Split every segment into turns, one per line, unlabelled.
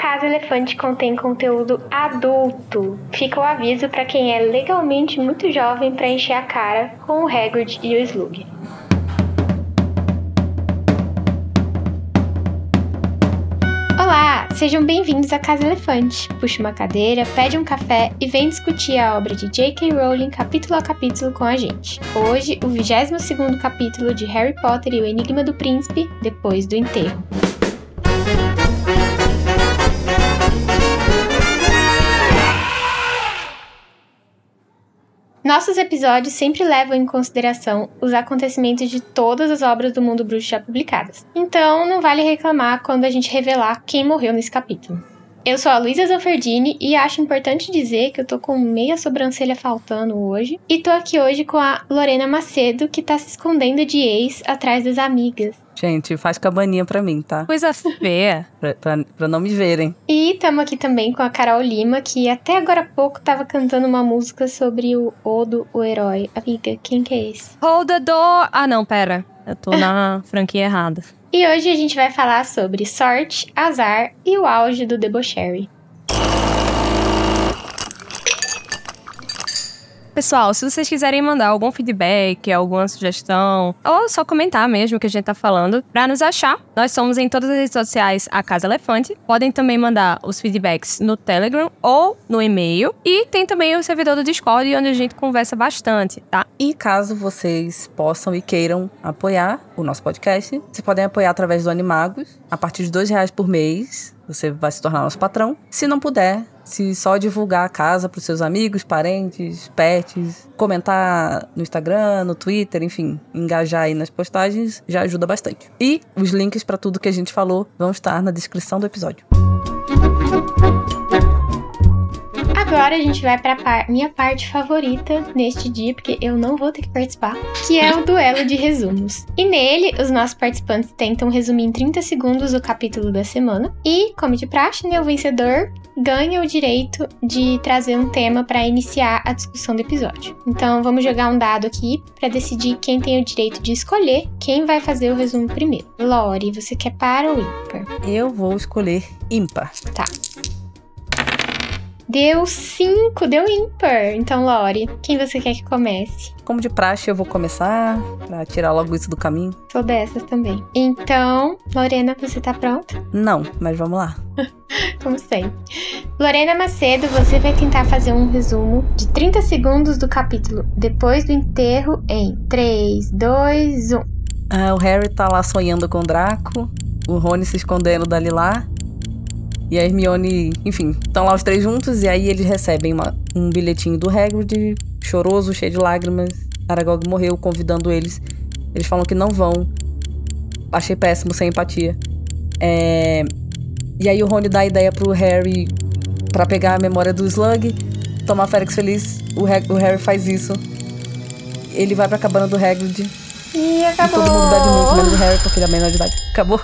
Casa Elefante contém conteúdo adulto. Fica o aviso para quem é legalmente muito jovem para encher a cara com o Hagrid e o Slug. Olá, sejam bem-vindos à Casa Elefante. Puxa uma cadeira, pede um café e vem discutir a obra de J.K. Rowling capítulo a capítulo com a gente. Hoje, o 22º capítulo de Harry Potter e o Enigma do Príncipe, depois do enterro. Nossos episódios sempre levam em consideração os acontecimentos de todas as obras do mundo bruxo já publicadas. Então, não vale reclamar quando a gente revelar quem morreu nesse capítulo. Eu sou a Luísa Zanferdini e acho importante dizer que eu tô com meia sobrancelha faltando hoje. E tô aqui hoje com a Lorena Macedo, que tá se escondendo de ex atrás das amigas.
Gente, faz cabaninha pra mim, tá?
Coisa feia.
Pra, pra, pra não me verem.
E tamo aqui também com a Carol Lima, que até agora há pouco tava cantando uma música sobre o Odo, o herói. Amiga, quem que é esse?
Hold the door. Ah, não, pera. Eu tô na franquia errada.
E hoje a gente vai falar sobre sorte, azar e o auge do debauchery.
Pessoal, se vocês quiserem mandar algum feedback, alguma sugestão, ou só comentar mesmo o que a gente tá falando, pra nos achar, nós somos em todas as redes sociais a Casa Elefante. Podem também mandar os feedbacks no Telegram ou no e-mail. E tem também o servidor do Discord, onde a gente conversa bastante, tá?
E caso vocês possam e queiram apoiar o nosso podcast, vocês podem apoiar através do Animagos, a partir de dois reais por mês. Você vai se tornar nosso patrão. Se não puder, se só divulgar a casa para os seus amigos, parentes, pets, comentar no Instagram, no Twitter, enfim, engajar aí nas postagens, já ajuda bastante. E os links para tudo que a gente falou vão estar na descrição do episódio.
Agora a gente vai pra par minha parte favorita neste dia, porque eu não vou ter que participar, que é o duelo de resumos. E nele, os nossos participantes tentam resumir em 30 segundos o capítulo da semana. E, como de praxe, né, o vencedor ganha o direito de trazer um tema para iniciar a discussão do episódio. Então, vamos jogar um dado aqui para decidir quem tem o direito de escolher quem vai fazer o resumo primeiro. Lori, você quer par ou ímpar?
Eu vou escolher ímpar.
Tá. Deu 5, deu ímpar. Então, Lori, quem você quer que comece?
Como de praxe, eu vou começar pra tirar logo isso do caminho.
Sou dessas também. Então, Lorena, você tá pronta?
Não, mas vamos lá.
Como sempre. Lorena Macedo, você vai tentar fazer um resumo de 30 segundos do capítulo Depois do Enterro em 3, 2, 1.
Ah, o Harry tá lá sonhando com o Draco, o Rony se escondendo dali lá. E a Hermione, enfim, estão lá os três juntos e aí eles recebem uma, um bilhetinho do Hagrid, choroso, cheio de lágrimas. Aragog morreu, convidando eles. Eles falam que não vão. Achei péssimo, sem empatia. É... E aí o Rony dá a ideia pro Harry para pegar a memória do Slug, tomar Félix feliz. O, o, Harry faz isso. Ele vai pra cabana do Hagrid.
E acabou.
E todo mundo bebe muito, menos o Harry, porque ele é menor de idade. Acabou.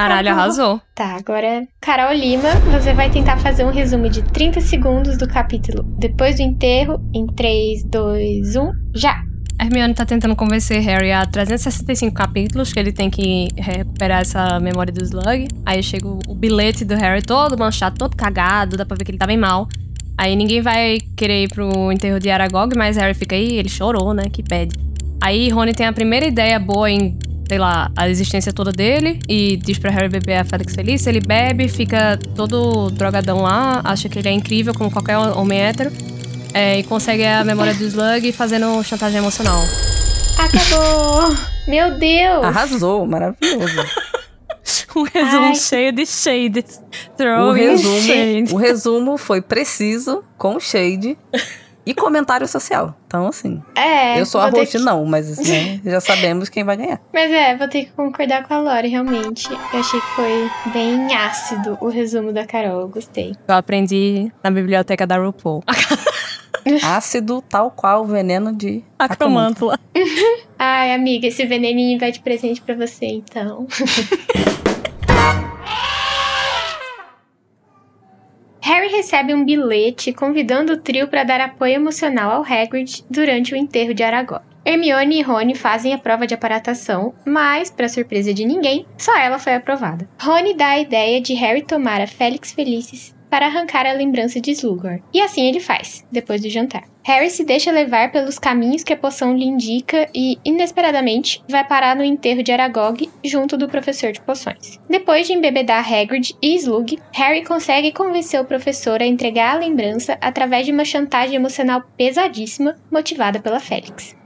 Caralho, arrasou.
Tá, agora, Carol Lima, você vai tentar fazer um resumo de 30 segundos do capítulo Depois do Enterro, em 3, 2, 1, já!
A Hermione tá tentando convencer Harry a 365 capítulos que ele tem que recuperar essa memória do Slug. Aí chega o bilhete do Harry todo manchado, todo cagado, dá pra ver que ele tá bem mal. Aí ninguém vai querer ir pro enterro de Aragog, mas Harry fica aí, ele chorou, né, que pede. Aí Rony tem a primeira ideia boa em sei lá, a existência toda dele e diz pra Harry beber a Félix Feliz. Ele bebe, fica todo drogadão lá, acha que ele é incrível como qualquer homem hétero é, e consegue a memória do Slug fazendo chantagem emocional.
Acabou! Meu Deus!
Arrasou, maravilhoso.
um resumo Ai. cheio de shade.
O resumo, shade. o resumo foi preciso, com shade e comentário social. Então, assim.
É.
Eu sou a host, que... não, mas assim, já sabemos quem vai ganhar.
Mas é, vou ter que concordar com a Lori, realmente. Eu achei que foi bem ácido o resumo da Carol. Eu gostei.
Eu aprendi na biblioteca da RuPaul.
ácido, tal qual o veneno de
acromântula.
Ai, amiga, esse veneninho vai de presente para você, então. Harry recebe um bilhete convidando o trio para dar apoio emocional ao Hagrid durante o enterro de Aragog. Hermione e Rony fazem a prova de aparatação, mas, para surpresa de ninguém, só ela foi aprovada. Rony dá a ideia de Harry tomar a Félix Felicis para arrancar a lembrança de Slughorn. E assim ele faz, depois do jantar. Harry se deixa levar pelos caminhos que a poção lhe indica e, inesperadamente, vai parar no enterro de Aragog junto do professor de poções. Depois de embebedar Hagrid e Slug, Harry consegue convencer o professor a entregar a lembrança através de uma chantagem emocional pesadíssima motivada pela Félix.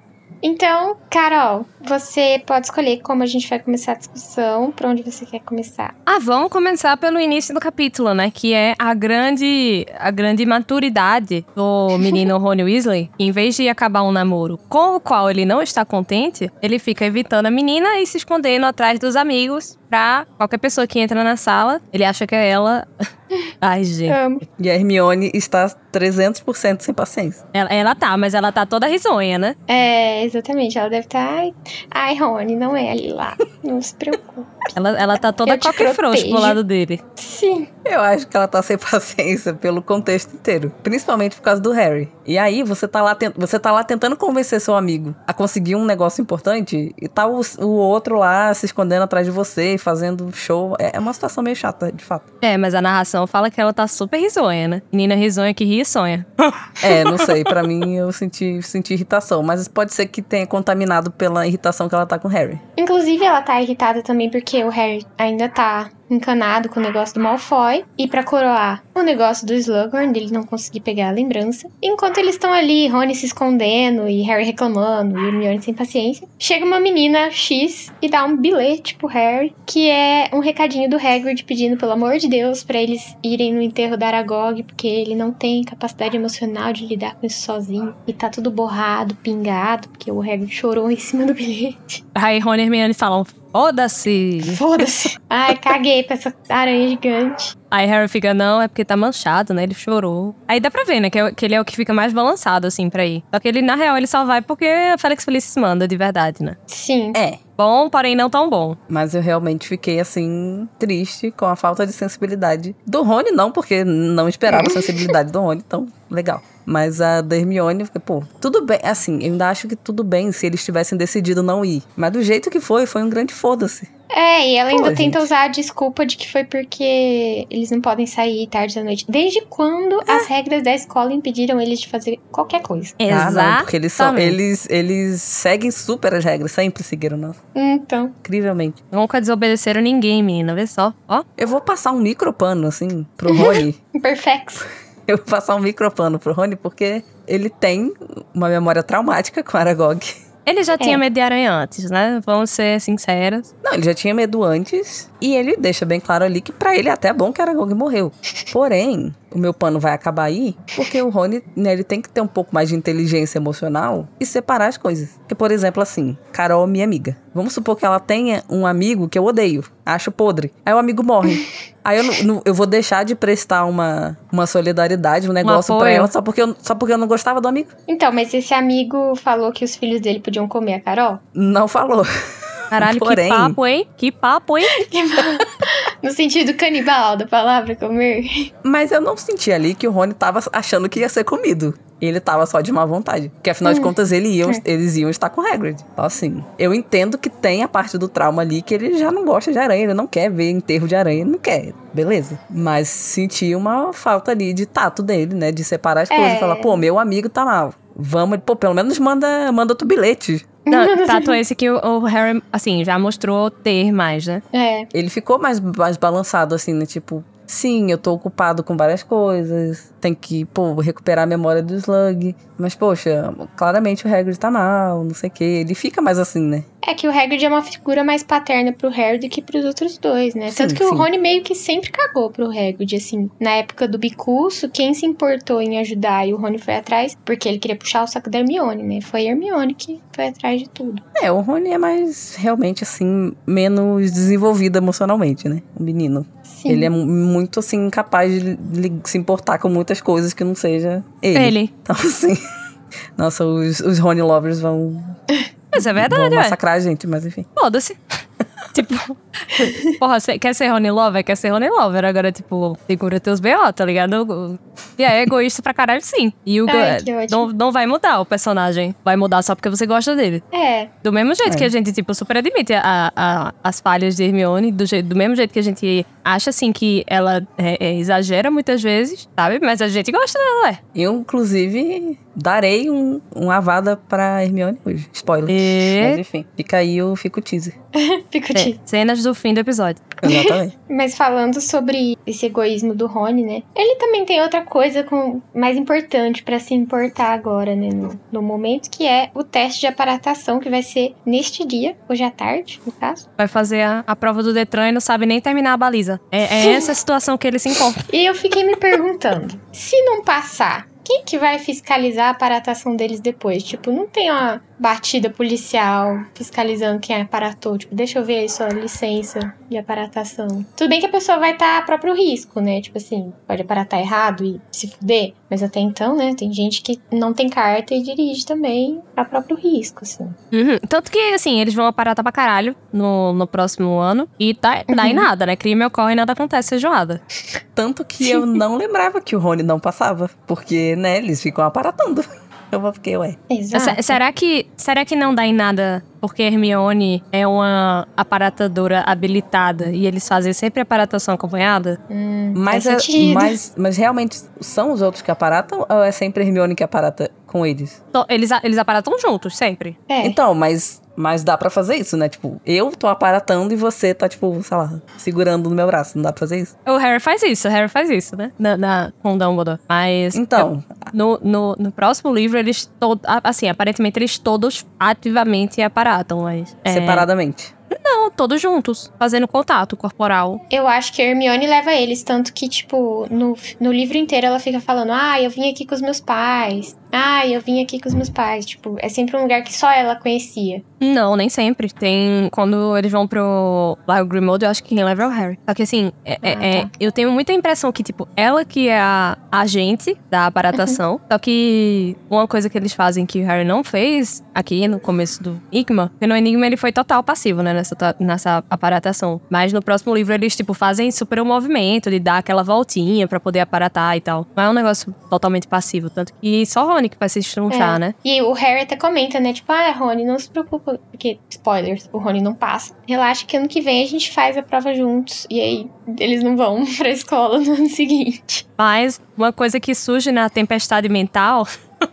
Então, Carol, você pode escolher como a gente vai começar a discussão, por onde você quer começar.
Ah, vamos começar pelo início do capítulo, né? Que é a grande, a grande maturidade do menino Rony Weasley. Em vez de acabar um namoro com o qual ele não está contente, ele fica evitando a menina e se escondendo atrás dos amigos pra qualquer pessoa que entra na sala, ele acha que é ela. Ai, gente.
Amo.
E a Hermione está 300% sem paciência.
Ela, ela tá, mas ela tá toda risonha, né?
É, exatamente. Ela deve estar. Ai, ai, Rony, não é ali lá. Não se preocupe.
Ela, ela tá toda qualquer frouxa pro lado dele.
Sim.
Eu acho que ela tá sem paciência pelo contexto inteiro. Principalmente por causa do Harry. E aí, você tá lá, você tá lá tentando convencer seu amigo a conseguir um negócio importante e tá o, o outro lá se escondendo atrás de você, fazendo show. É é uma situação meio chata, de fato.
É, mas a narração fala que ela tá super risonha, né? Menina risonha que ri e sonha.
É, não sei. Pra mim, eu senti, senti irritação. Mas pode ser que tenha contaminado pela irritação que ela tá com o Harry.
Inclusive, ela tá irritada também porque o Harry ainda tá encanado com o negócio do Malfoy. E pra coroar o negócio do Slughorn, dele não conseguir pegar a lembrança. Enquanto eles estão ali, Rony se escondendo e Harry reclamando e Hermione sem paciência, chega uma menina X e dá um bilhete pro Harry, que é um recadinho do Hagrid pedindo, pelo amor de Deus, pra eles irem no enterro da Aragog, porque ele não tem capacidade emocional de lidar com isso sozinho. E tá tudo borrado, pingado, porque o Hagrid chorou em cima do bilhete.
Aí Rony e Hermione falam, foda-se.
Foda-se. Ai, caguei pra essa aranha gigante.
Aí Harry fica, não, é porque tá manchado, né? Ele chorou. Aí dá pra ver, né? Que, é- que ele é o que fica mais balançado, assim, pra ir. Só que ele, na real, ele só vai porque a Felix Felicis manda, de verdade, né?
Sim.
É.
Bom, porém não tão bom.
Mas eu realmente fiquei, assim, triste com a falta de sensibilidade. Do Rony, não, porque não esperava a sensibilidade do Rony, então, legal. Mas a da Hermione, pô, tudo bem. Assim, eu ainda acho que tudo bem se eles tivessem decidido não ir. Mas do jeito que foi, foi um grande foda-se.
É, e ela ainda
Pô,
tenta
gente.
usar a desculpa de que foi porque eles não podem sair tarde da noite. Desde quando as regras da escola impediram eles de fazer qualquer coisa?
Ah, não, porque eles são. Eles, eles seguem super as regras, sempre seguiram, não.
Então.
Incrivelmente.
Nunca desobedeceram ninguém, menina. Vê só. Ó.
Eu vou passar um micropano, assim, pro Rony.
Perfex.
eu vou passar um micropano pro Rony, porque ele tem uma memória traumática com Aragog.
Ele já tinha
É.
medo de aranha antes, né? Vamos ser sinceros.
Não, ele já tinha medo antes e ele deixa bem claro ali que pra ele é até bom que Aragog morreu. Porém, o meu pano vai acabar aí porque o Rony, né, ele tem que ter um pouco mais de inteligência emocional e separar as coisas. Porque, por exemplo, assim, Carol, minha amiga. Vamos supor que ela tenha um amigo que eu odeio, acho podre. Aí o amigo morre. Aí eu, não- eu vou deixar de prestar uma, uma solidariedade, um negócio pra
apoio.
ela só porque, eu, só porque eu não gostava do amigo?
Então, mas esse amigo falou que os filhos dele podiam comer a Carol?
Não falou.
Caralho,
Porém-
que papo, hein? Que papo, hein?
no sentido canibal da palavra comer.
Mas eu não senti ali que o Rony tava achando que ia ser comido. Ele tava só de má vontade. Porque afinal de contas ele iam, eles iam estar com o Hagrid. Então assim, eu entendo que tem a parte do trauma ali que ele já não gosta de aranha, ele não quer ver enterro de aranha, ele não quer. Beleza. Mas senti uma falta ali de tato dele, né? De separar as
É.
coisas. Falar, pô, meu amigo tá mal. Vamos, pô, pelo menos manda, manda outro bilhete.
Não, tato esse que o, o Harry, assim, já mostrou ter mais, né?
É.
Ele ficou mais, mais balançado, assim, né? Tipo, sim, eu tô ocupado com várias coisas. Tem que, pô, recuperar a memória do Slug. Mas, poxa, claramente o Hagrid tá mal, não sei o quê. Ele fica mais assim, né?
É que o Hagrid é uma figura mais paterna pro Harry do que pros outros dois, né?
Sim,
Tanto que o
sim.
Rony meio que sempre cagou pro Hagrid, assim. Na época do bicurso, quem se importou em ajudar e o Rony foi atrás, porque ele queria puxar o saco da Hermione, né? Foi a Hermione que foi atrás de tudo.
É, o Rony é mais, realmente, assim, menos desenvolvido emocionalmente, né? O menino.
Sim.
Ele é mu- muito, assim, incapaz de se importar com muitas coisas que não seja ele.
Ele.
Então, assim... Nossa, os, os Rony lovers vão,
Mas é verdade, ué.
massacrar a gente, mas enfim.
Foda-se. tipo, porra, cê, quer ser Rony Lover? Quer ser Rony Lover. Agora, tipo, segura teus B.O., tá ligado? E é egoísta pra caralho, sim. E o
Ai,
não, não vai mudar o personagem. Vai mudar só porque você gosta dele.
É,
Do mesmo jeito
É.
que a gente, tipo, super admite a, a- as falhas de Hermione, do, jeito, do mesmo jeito que a gente acha, assim, que ela é, é, exagera muitas vezes, sabe? Mas a gente gosta dela, é.
Eu, inclusive, darei um, um avada pra Hermione hoje. Spoiler. Mas
E...
enfim, fica aí o fico teaser.
fico
É,
te...
cenas do fim do episódio.
Exatamente.
Mas falando sobre esse egoísmo do Rony, né? Ele também tem outra coisa com mais importante pra se importar agora, né? No, no momento, que é o teste de aparatação, que vai ser neste dia, hoje à tarde, no caso.
Vai fazer a, a prova do Detran e não sabe nem terminar a baliza. É, é essa a situação que ele se encontra.
E eu fiquei me perguntando, se não passar, quem que vai fiscalizar a aparatação deles depois? Tipo, não tem uma batida policial fiscalizando quem aparatou. Tipo, deixa eu ver aí sua licença de aparatação. Tudo bem que a pessoa vai estar a próprio risco, né? Tipo assim, pode aparatar errado e se fuder. Mas até então, né, tem gente que não tem carta e dirige também a próprio risco, assim.
Uhum. Tanto que, assim, eles vão aparatar pra caralho no, no próximo ano. E tá, dá em nada, né? Crime ocorre e nada acontece, feijoada.
Tanto que eu não lembrava que o Rony não passava. Porque, né, eles ficam aparatando. Eu fiquei, ué.
Exato.
Se- será, que, será que não dá em nada porque Hermione é uma aparatadora habilitada e eles fazem sempre aparatação acompanhada?
Hum,
Mas,
faz
é, mas, mas realmente são os outros que aparatam ou é sempre Hermione que aparata com eles?
Eles, eles aparatam juntos, sempre.
É.
Então, mas, mas dá pra fazer isso, né? Tipo, eu tô aparatando e você tá, tipo, sei lá, segurando no meu braço. Não dá pra fazer isso?
O Harry faz isso, o Harry faz isso, né? Na, na, com o Dumbledore. Mas
Então,
no, no, no próximo livro, eles todos. Assim, aparentemente eles todos ativamente aparatam, mas. é,
separadamente.
Não, todos juntos, fazendo contato corporal.
Eu acho que a Hermione leva eles, tanto que, tipo, no, no livro inteiro ela fica falando: Ah, eu vim aqui com os meus pais. Ah, eu vim aqui com os meus pais. Tipo, é sempre um lugar que só ela conhecia.
Não, nem sempre. Tem. Quando eles vão pro Lago Grimmauld, eu acho que quem leva é o Harry. Só que assim, é- é-
Ah,
é-
tá.
eu tenho muita impressão que, tipo, ela que é a agente da aparatação. Só que uma coisa que eles fazem que o Harry não fez aqui no começo do Enigma, porque no Enigma ele foi total passivo, né, nessa, nessa aparatação. Mas no próximo livro eles, tipo, fazem super um movimento de dar aquela voltinha pra poder aparatar e tal. Não é um negócio totalmente passivo. Tanto que só que vai se estrunchar,
É.
né?
E o Harry até comenta, né? Tipo, ah, Rony, não se preocupa. Porque, spoilers, o Rony não passa. Relaxa que ano que vem a gente faz a prova juntos. E aí, eles não vão pra escola no ano seguinte.
Mas uma coisa que surge na tempestade mental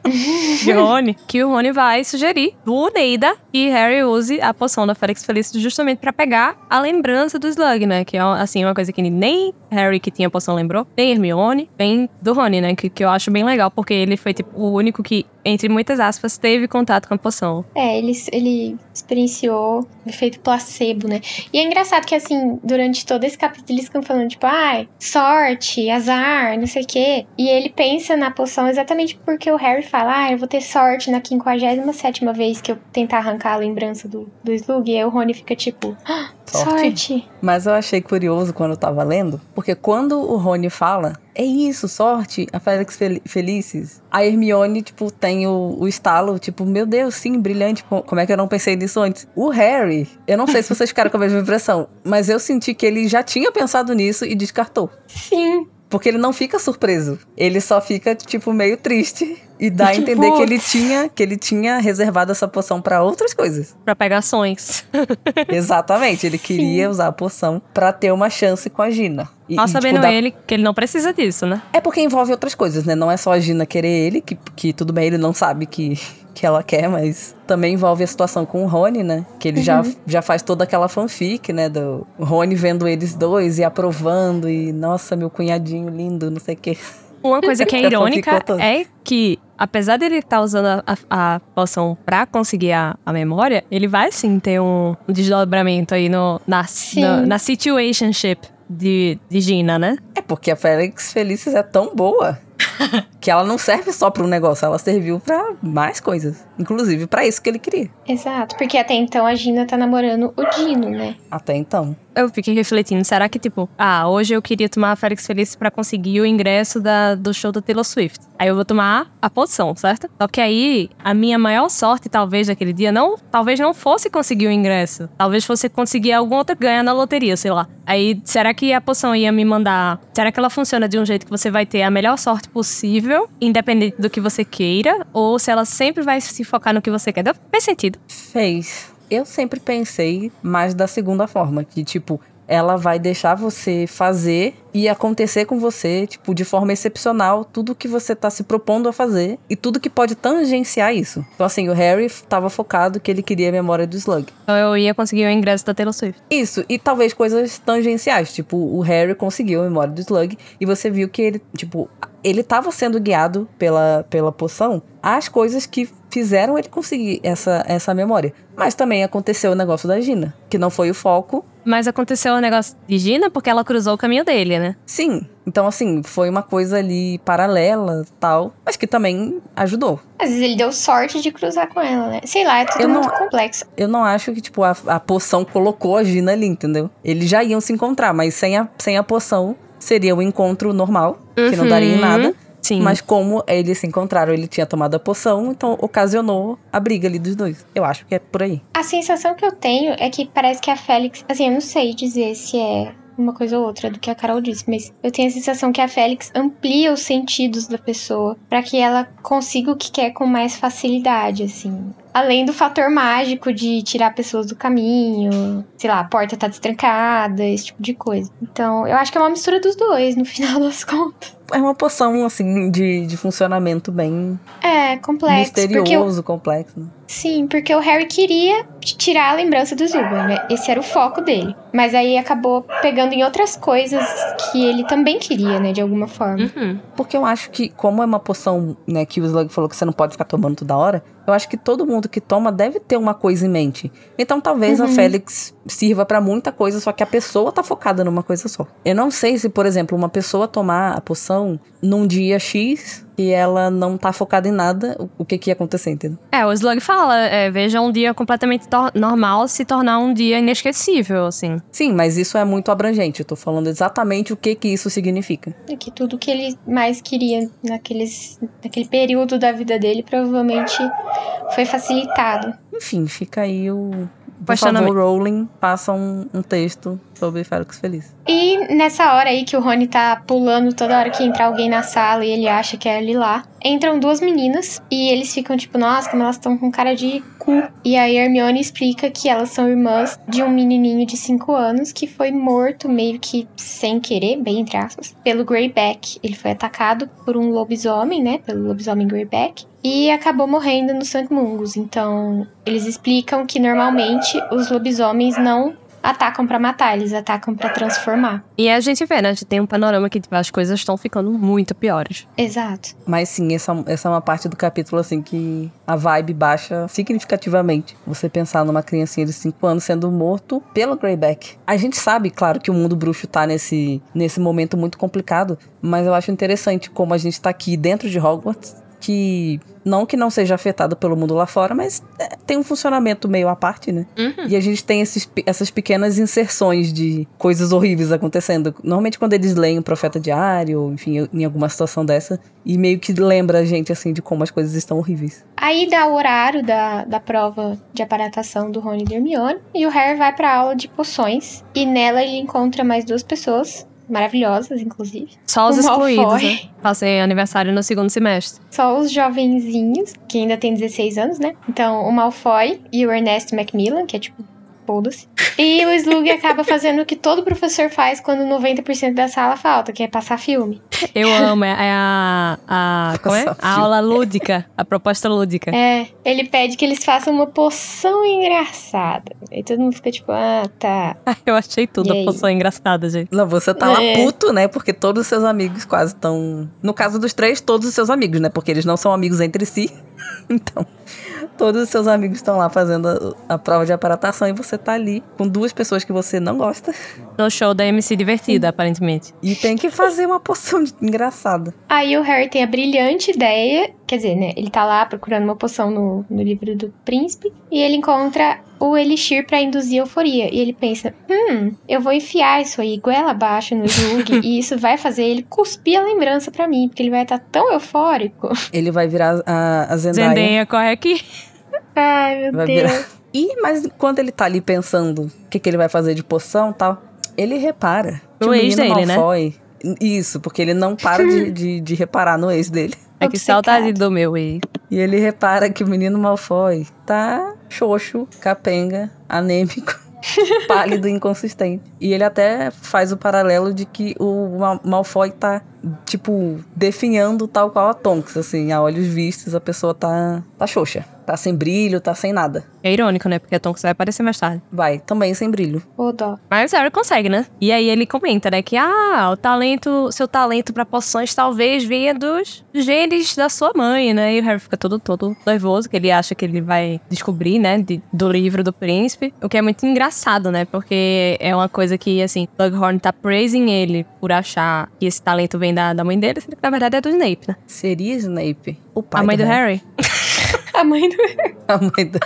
de Rony, que o Rony vai sugerir do Neida que Harry use a poção da Félix Feliz justamente pra pegar a lembrança do Slug, né? Que é, assim, uma coisa que nem Harry que tinha a poção lembrou, nem Hermione, nem do Rony, né? Que, que eu acho bem legal, porque ele foi, tipo, o único que, entre muitas aspas, teve contato com a poção.
É, ele, ele experienciou o efeito placebo, né? E é engraçado que, assim, durante todo esse capítulo eles ficam falando, tipo, ai, sorte, azar, não sei o quê. E ele pensa na poção exatamente porque o Harry fala, ah, eu vou ter sorte na 57 vez que eu tentar arrancar a lembrança do, do Slug. E aí o Rony fica tipo, ah,
Sorte.
sorte.
Mas eu achei curioso quando eu tava lendo, porque quando o Rony fala, é isso, sorte, a Félix Fel Felices, a Hermione, tipo, tem o, o estalo, tipo, meu Deus, sim, brilhante, co- como é que eu não pensei nisso antes? O Harry, eu não sei se vocês ficaram com a mesma impressão, mas eu senti que ele já tinha pensado nisso e descartou.
Sim.
Porque ele não fica surpreso. Ele só fica, tipo, meio triste. E dá a entender que ele tinha, que ele tinha reservado essa poção pra outras coisas.
Pra pegações.
Exatamente, ele queria usar a poção pra ter uma chance com a Gina. E,
Mal
e, tipo,
sabendo
dá-
ele que ele não precisa disso, né?
É porque envolve outras coisas, né? Não é só a Gina querer ele, que, que tudo bem, ele não sabe que, que ela quer, mas também envolve a situação com o Rony, né? Que ele já, já faz toda aquela fanfic, né? Do Rony vendo eles dois e aprovando, e nossa, meu cunhadinho lindo, não sei o quê.
Uma coisa que é irônica é que, apesar dele estar usando a, a, a poção pra conseguir a, a memória, ele vai sim ter um, um desdobramento aí no, na, na, na situationship de, de Gina, né?
É porque a Félix Felices é tão boa que ela não serve só para um negócio, ela serviu para mais coisas, inclusive para isso que ele queria.
Exato, porque até então a Gina tá namorando o Dino, né?
Até então.
Eu fiquei refletindo, será que, tipo, ah, hoje eu queria tomar a Félix Feliz para conseguir o ingresso da, do show da Taylor Swift. Aí eu vou tomar a poção, certo? Só que aí, a minha maior sorte, talvez, daquele dia, não, talvez não fosse conseguir o ingresso. Talvez fosse conseguir algum outro ganho na loteria, sei lá. Aí, será que a poção ia me mandar? Será que ela funciona de um jeito que você vai ter a melhor sorte possível, independente do que você queira? Ou se ela sempre vai se focar no que você quer? Fez sentido.
Fez eu sempre pensei mais da segunda forma, que tipo, ela vai deixar você fazer e acontecer com você, tipo, de forma excepcional, tudo que você tá se propondo a fazer e tudo que pode tangenciar isso. Então, assim, o Harry tava focado que ele queria a memória do Slug.
Então eu ia conseguir o ingresso da Taylor Swift.
Isso, e talvez coisas tangenciais, tipo, o Harry conseguiu a memória do Slug e você viu que ele, tipo, ele tava sendo guiado pela, pela poção às coisas que fizeram ele conseguir essa, essa memória. Mas também aconteceu o negócio da Gina, que não foi o foco.
Mas aconteceu o negócio de Gina porque ela cruzou o caminho dele, né?
Sim. Então, assim, foi uma coisa ali paralela tal, mas que também ajudou.
Às vezes ele deu sorte de cruzar com ela, né? Sei lá, é tudo
Eu não-
muito complexo.
Eu não acho que, tipo, a, a poção colocou a Gina ali, entendeu? Eles já iam se encontrar, mas sem a, sem a poção seria o encontro normal, que não daria em
Uhum.
nada.
Sim.
Mas como eles se encontraram, ele tinha tomado a poção, então ocasionou a briga ali dos dois. Eu acho que é por aí.
A sensação que eu tenho é que parece que a Félix. Assim, eu não sei dizer se é uma coisa ou outra do que a Carol disse, mas eu tenho a sensação que a Félix amplia os sentidos da pessoa pra que ela consiga o que quer com mais facilidade, assim. Além do fator mágico de tirar pessoas do caminho, sei lá, a porta tá destrancada, esse tipo de coisa. Então, eu acho que é uma mistura dos dois, no final das contas.
É uma poção, assim, de, de funcionamento bem
É, complexo.
Misterioso, complexo. né?
Sim, porque o Harry queria tirar a lembrança do Zuba, né? Esse era o foco dele. Mas aí acabou pegando em outras coisas que ele também queria, né? De alguma forma.
Uhum.
Porque eu acho que, como é uma poção, né, que o Slug falou que você não pode ficar tomando toda hora, eu acho que todo mundo que toma deve ter uma coisa em mente. Então talvez a
Uhum.
Félix sirva pra muita coisa, só que a pessoa tá focada numa coisa só. Eu não sei se, por exemplo, uma pessoa tomar a poção num dia X e ela não tá focada em nada, o- que que ia acontecer, entendeu?
É, o Slug fala, é, veja um dia completamente normal se tornar um dia inesquecível, assim.
Sim, mas isso é muito abrangente. Eu tô falando exatamente o que que isso significa.
É que tudo que ele mais queria naqueles, naquele período da vida dele provavelmente foi facilitado.
Enfim, fica aí o. Por favor, Rowling, passa um, um texto sobre Félix Feliz.
E nessa hora aí que o Rony tá pulando toda hora que entra alguém na sala e ele acha que é ali lá, entram duas meninas e eles ficam tipo, nossa, como elas estão com cara de cu. E aí Hermione explica que elas são irmãs de um menininho de 5 anos que foi morto meio que sem querer, bem entre aspas, pelo Greyback. Ele foi atacado por um lobisomem, né, pelo lobisomem Greyback. E acabou morrendo no Sangue Mungus. Então, eles explicam que normalmente os lobisomens não atacam pra matar, eles atacam pra transformar.
E a gente vê, né? A gente tem um panorama que tipo, as coisas estão ficando muito piores.
Exato.
Mas sim, essa, essa é uma parte do capítulo, assim, que a vibe baixa significativamente. Você pensar numa criancinha de 5 anos sendo morto pelo Greyback. A gente sabe, claro, que o mundo bruxo tá nesse, nesse momento muito complicado, mas eu acho interessante como a gente tá aqui dentro de Hogwarts, que não que não seja afetado pelo mundo lá fora, mas é, tem um funcionamento meio à parte, né? E a gente tem esses, essas pequenas inserções de coisas horríveis acontecendo. Normalmente quando eles leem o Profeta Diário, ou enfim, em alguma situação dessa, e meio que lembra a gente, assim, de como as coisas estão horríveis.
Aí dá o horário da, da prova de aparatação do Rony e Hermione. E o Harry vai pra aula de poções. E nela ele encontra mais duas pessoas. Maravilhosas, inclusive.
Só os excluídos, né? Passei aniversário no segundo semestre.
Só os jovenzinhos, que ainda tem 16 anos, né? Então, o Malfoy e o Ernesto Macmillan, que é tipo, foda-se. E o Slug acaba fazendo o que todo professor faz quando 90% da sala falta, que é passar filme.
Eu amo, é é a. a como é? A aula lúdica, a proposta lúdica.
É, ele pede que eles façam uma poção engraçada. E todo mundo fica tipo, ah, tá.
Eu achei tudo
E
a
aí?
poção engraçada, gente.
Não, você tá lá
É.
puto, né? Porque todos os seus amigos quase estão. No caso dos três, todos os seus amigos, né? Porque eles não são amigos entre si. Então, todos os seus amigos estão lá fazendo a, a prova de aparatação e você tá ali com duas pessoas que você não gosta
No show da MC Divertida, aparentemente.
e tem que fazer uma poção de- engraçada.
Aí o Harry tem a brilhante ideia, quer dizer, né? Ele tá lá procurando uma poção no, no livro do príncipe e ele encontra o elixir pra induzir euforia. E ele pensa: hum, eu vou enfiar isso aí goela abaixo no Slug e isso vai fazer ele cuspir a lembrança pra mim, porque ele vai estar tão eufórico.
Ele vai virar a, a Zendaya.
Zendaya corre aqui.
Ai, meu
Vai
Deus.
virar. E, mas quando ele tá ali pensando o que, que ele vai fazer de poção e tal, ele repara que
No
o
ex
menino
dele, né?
Isso, porque ele não para de, de, de reparar no ex dele.
É que saudade do meu ex.
E ele repara que o menino Malfoy tá xoxo, capenga, anêmico, pálido e inconsistente. E ele até faz o paralelo de que o Ma- Malfoy tá, tipo, definhando tal qual a Tonks, assim, a olhos vistos, a pessoa tá, tá xoxa. Tá sem brilho, tá sem nada.
É irônico, né? Porque a Tonks vai aparecer mais tarde.
Vai, também sem brilho.
Ô, dó.
Mas o Harry consegue, né? E aí ele comenta, né? Que, ah, o talento, seu talento pra poções talvez venha dos genes da sua mãe, né? E o Harry fica todo, todo nervoso, que ele acha que ele vai descobrir, né? de- do livro do príncipe. O que é muito engraçado, né? Porque é uma coisa que, assim, Bughorn tá praising ele por achar que esse talento vem da, da mãe dele, sendo que na verdade é do Snape, né?
Seria Snape o pai
a mãe do Harry.
A mãe do
A mãe do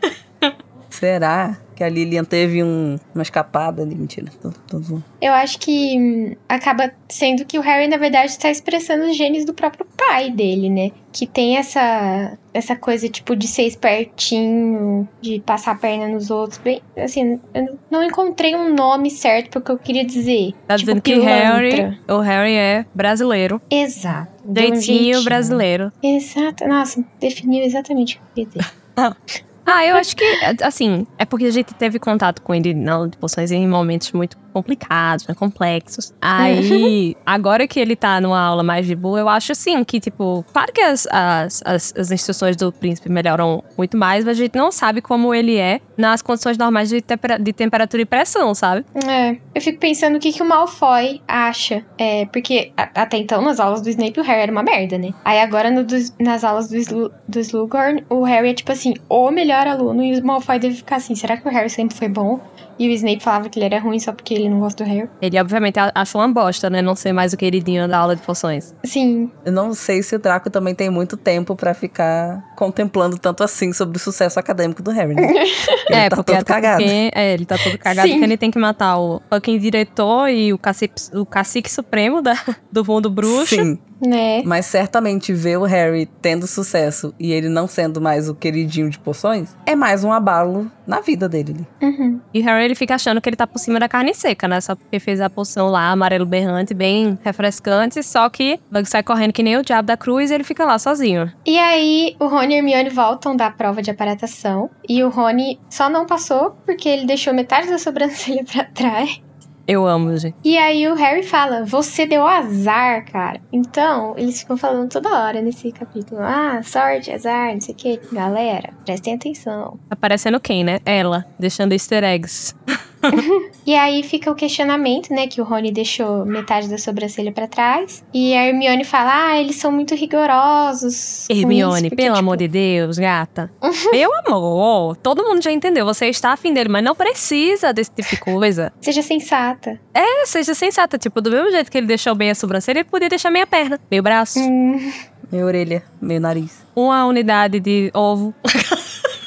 Será que a Lilian teve um, uma escapada ali? Mentira. Tô, tô zoando.
Eu acho que hum, acaba sendo que o Harry, na verdade, está expressando os genes do próprio pai dele, né? Que tem essa, essa coisa, tipo, de ser espertinho, de passar a perna nos outros. Bem, assim, eu não encontrei um nome certo porque eu queria dizer.
Tá
tipo,
dizendo que. Harry, o Harry é brasileiro.
Exato. Deu um
brasileiro.
Exato. Nossa, definiu exatamente o que eu queria dizer.
Ah, eu acho que, assim, é porque a gente teve contato com ele na aula de poções em momentos muito complicados, né, complexos. Aí, agora que ele tá numa aula mais de boa, eu acho, assim, que, tipo, claro que as, as, as, as instruções do príncipe melhoram muito mais, mas a gente não sabe como ele é nas condições normais de, tempera- de temperatura e pressão, sabe?
É, eu fico pensando o que, que o Malfoy acha. É, porque a- até então, nas aulas do Snape, o Harry era uma merda, né? Aí agora, no dos- nas aulas do, Slu, do Slughorn, o Harry é tipo assim, o melhor aluno. E o Malfoy deve ficar assim, será que o Harry sempre foi bom? E o Snape falava que ele era ruim só porque ele não gosta do Harry.
Ele, obviamente, achou uma bosta, né? Não ser mais o queridinho da aula de poções.
Sim,
Eu não sei se o Draco também tem muito tempo pra ficar contemplando tanto assim sobre o sucesso acadêmico do Harry, né? Ele
é,
tá
porque
todo
até
cagado.
porque- é, ele tá todo cagado
Sim.
porque ele tem que matar o fucking diretor e o cacique, o cacique supremo da, do mundo bruxo.
Sim,
né?
mas certamente ver o Harry tendo sucesso e ele não sendo mais o queridinho de poções é mais um abalo na vida dele.
Uhum.
E o Harry ele fica achando que ele tá por cima da carne seca, né? Só porque fez a poção lá, amarelo berrante, bem refrescante. Só que o Bug sai correndo que nem o diabo da cruz e ele fica lá sozinho.
E aí, o Rony e a Hermione voltam da prova de aparatação. E o Rony só não passou porque ele deixou metade da sobrancelha pra trás.
Eu amo, gente.
E aí o Harry fala, você deu azar, cara. Então, eles ficam falando toda hora nesse capítulo. Ah, sorte, azar, não sei o que. Galera, prestem atenção.
Tá parecendo quem, né? Ela, deixando easter eggs.
E aí fica o questionamento, né? Que o Rony deixou metade da sobrancelha pra trás. E a Hermione fala, ah, eles são muito rigorosos. com isso,
Hermione,
porque,
pelo
tipo,
amor de Deus, gata. Meu amor, todo mundo já entendeu. Você está afim dele, mas não precisa desse tipo de coisa.
Seja sensata.
É, seja sensata. Tipo, do mesmo jeito que ele deixou bem a sobrancelha, ele podia deixar meia perna, meio braço,
Hum,
Meia orelha, meio nariz.
uma unidade de ovo.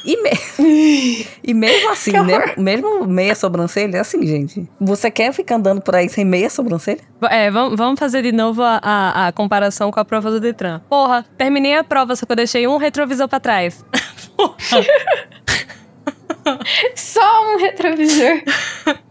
E, me- e mesmo assim, né? Mesmo meia sobrancelha, é assim, gente. Você quer ficar andando por aí sem meia sobrancelha?
É, vamos, vamos fazer de novo a, a, a comparação com a prova do Detran. Porra, terminei a prova, só que eu deixei um retrovisor pra trás.
só um retrovisor.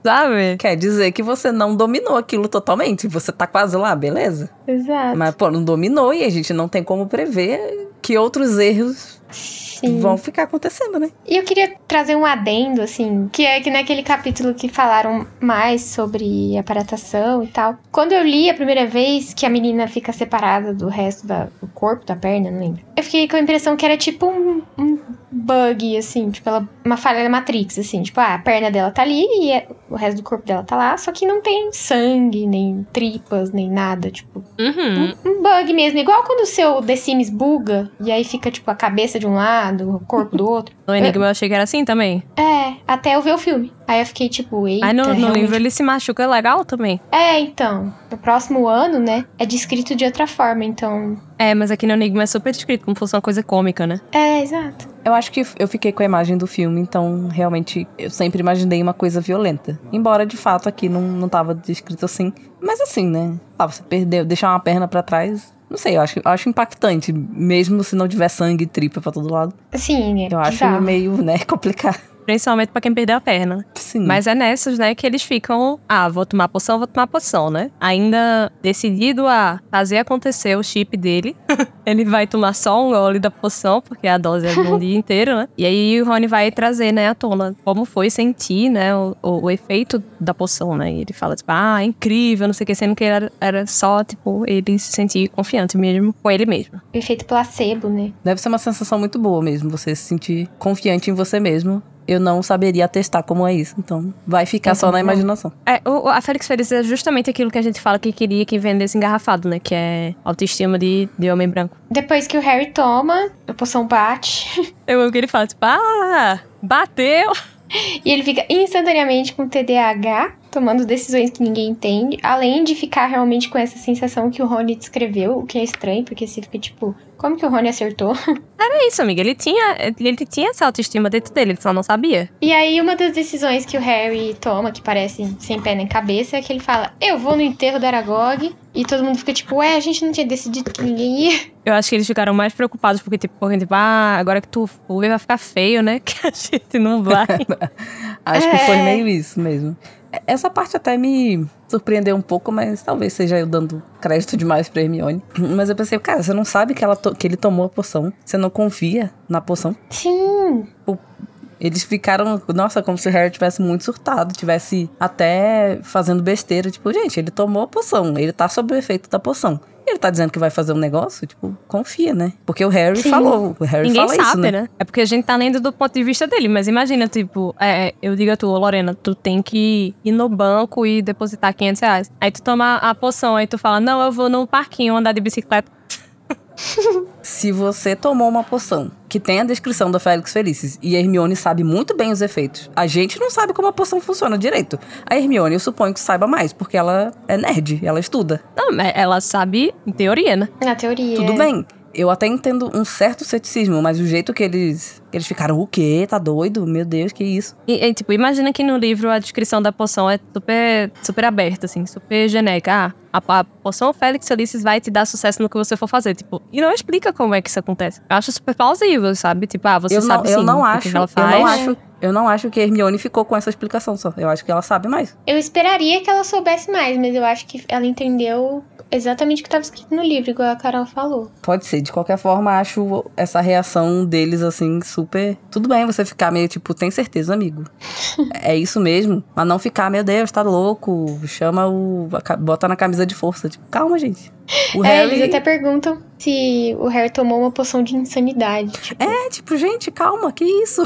Sabe?
Quer dizer que você não dominou aquilo totalmente. Você tá quase lá, beleza?
Exato.
Mas, pô, não dominou e a gente não tem como prever que outros erros
Sim.
vão ficar acontecendo, né?
E eu queria trazer um adendo, assim, que é que naquele capítulo que falaram mais sobre aparatação e tal. Quando eu li a primeira vez que a menina fica separada do resto da- do corpo, da perna, não lembro. Eu fiquei com a impressão que era tipo um, um bug, assim, tipo, ela, uma falha da Matrix, assim. Tipo, ah, a perna dela tá ali e é- o resto do corpo dela tá lá, só que não tem sangue, nem tripas, nem nada, tipo.
Uhum.
Um, um bug mesmo, igual quando o seu The Sims buga e aí fica, tipo, a cabeça cabeça de um lado, o corpo do outro.
No Enigma eu achei que era assim também.
É, até eu ver o filme. Aí eu fiquei tipo, eita.
Aí no, no livro ele se machuca legal também.
É, então. No próximo ano, né? É descrito de outra forma, então.
É, mas aqui no Enigma é super descrito como fosse uma coisa cômica, né?
É, exato.
Eu acho que eu fiquei com a imagem do filme, então realmente eu sempre imaginei uma coisa violenta. Embora de fato aqui não, não tava descrito assim. Mas assim, né? Ah, você perdeu, deixar uma perna pra trás. Não sei, eu acho, eu acho impactante, mesmo se não tiver sangue e tripa pra todo lado.
Assim, é
Eu acho
bizarro.
meio, né, complicado.
Principalmente pra quem perdeu a perna.
Sim.
Mas é nessas, né, que eles ficam. Ah, vou tomar poção, vou tomar poção, né? Ainda decidido a fazer acontecer o chip dele. ele vai tomar só um gole da poção, porque a dose é um dia inteiro, né? E aí o Rony vai trazer, né, à tona como foi sentir, né, o, o, o efeito da poção, né? E ele fala, tipo, ah, incrível, não sei o que, sendo que era, era só, tipo, ele se sentir confiante mesmo com ele mesmo.
O efeito placebo, né?
Deve ser uma sensação muito boa mesmo, você se sentir confiante em você mesmo. Eu não saberia atestar como é isso, então vai ficar só na
Uhum.
imaginação.
É, o, o- a Félix Feliz é justamente aquilo que a gente fala que queria que vendesse engarrafado, né? Que é autoestima de, de homem branco.
Depois que o Harry toma, a poção bate.
Eu amo que ele fala, tipo, ah, bateu.
e ele fica instantaneamente com TDAH, tomando decisões que ninguém entende. Além de ficar realmente com essa sensação que o Rony descreveu, o que é estranho, porque você fica tipo, como que o Rony acertou?
É isso, amiga. Ele tinha, ele tinha essa autoestima dentro dele, ele só não sabia.
E aí, uma das decisões que o Harry toma, que parece sem pé nem cabeça, é que ele fala: Eu vou no enterro da Aragog. E todo mundo fica tipo: Ué, a gente não tinha decidido que ninguém ia.
Eu acho que eles ficaram mais preocupados porque, tipo, porque, tipo ah, agora que tu for, vai ficar feio, né? Que a gente não vai.
Acho que foi
É.
meio isso mesmo. Essa parte até me surpreendeu um pouco, mas talvez seja eu dando crédito demais pra Hermione. Mas eu pensei, cara, você não sabe que, ela que ele tomou a poção. Você não confia na poção.
Sim.
Eles ficaram, nossa, como se o Harry tivesse muito surtado, tivesse até fazendo besteira. Tipo, gente, ele tomou a poção, ele tá sob o efeito da poção. Ele tá dizendo que vai fazer um negócio, tipo, confia, né? Porque o Harry
Sim.
falou, o Harry
Ninguém sabe,
isso,
né? É porque a gente tá lendo do ponto de vista dele. Mas imagina, tipo, é, eu digo a tu, "Ô, Lorena, tu tem que ir no banco e depositar 500 reais. Aí tu toma a poção, aí tu fala, não, eu vou no parquinho andar de bicicleta.
Se você tomou uma poção que tem a descrição da Félix Felicis e a Hermione sabe muito bem os efeitos, a gente não sabe como a poção funciona direito. A Hermione, eu suponho que saiba mais, porque ela é nerd, ela estuda.
Não, mas ela sabe em teoria, né?
Na teoria.
Tudo bem. Eu até entendo um certo ceticismo, mas o jeito que eles, eles ficaram, o quê? Tá doido? Meu Deus, que isso?
E, e, tipo, imagina que no livro a descrição da poção é super, super aberta, assim, super genérica. Ah, a, a poção Félix Felicis vai te dar sucesso no que você for fazer, tipo, e não explica como é que isso acontece. Eu acho super plausível, sabe? Tipo, ah, você
eu não,
sabe
eu
sim
não
o que
acho,
que ela
eu
faz.
não acho, eu não acho que a Hermione ficou com essa explicação só. Eu acho que ela sabe mais.
Eu esperaria que ela soubesse mais, mas eu acho que ela entendeu exatamente o que estava escrito no livro, igual a Carol falou.
Pode ser. De qualquer forma, acho essa reação deles, assim, super. Tudo bem você ficar meio tipo, tem certeza, amigo. é isso mesmo. Mas não ficar, meu Deus, tá louco. Chama o. Bota na camisa de força. Tipo, calma, gente. O
É,
Harry.
eles até perguntam se o Harry tomou uma poção de insanidade. Tipo,
É, tipo, gente, calma, que isso?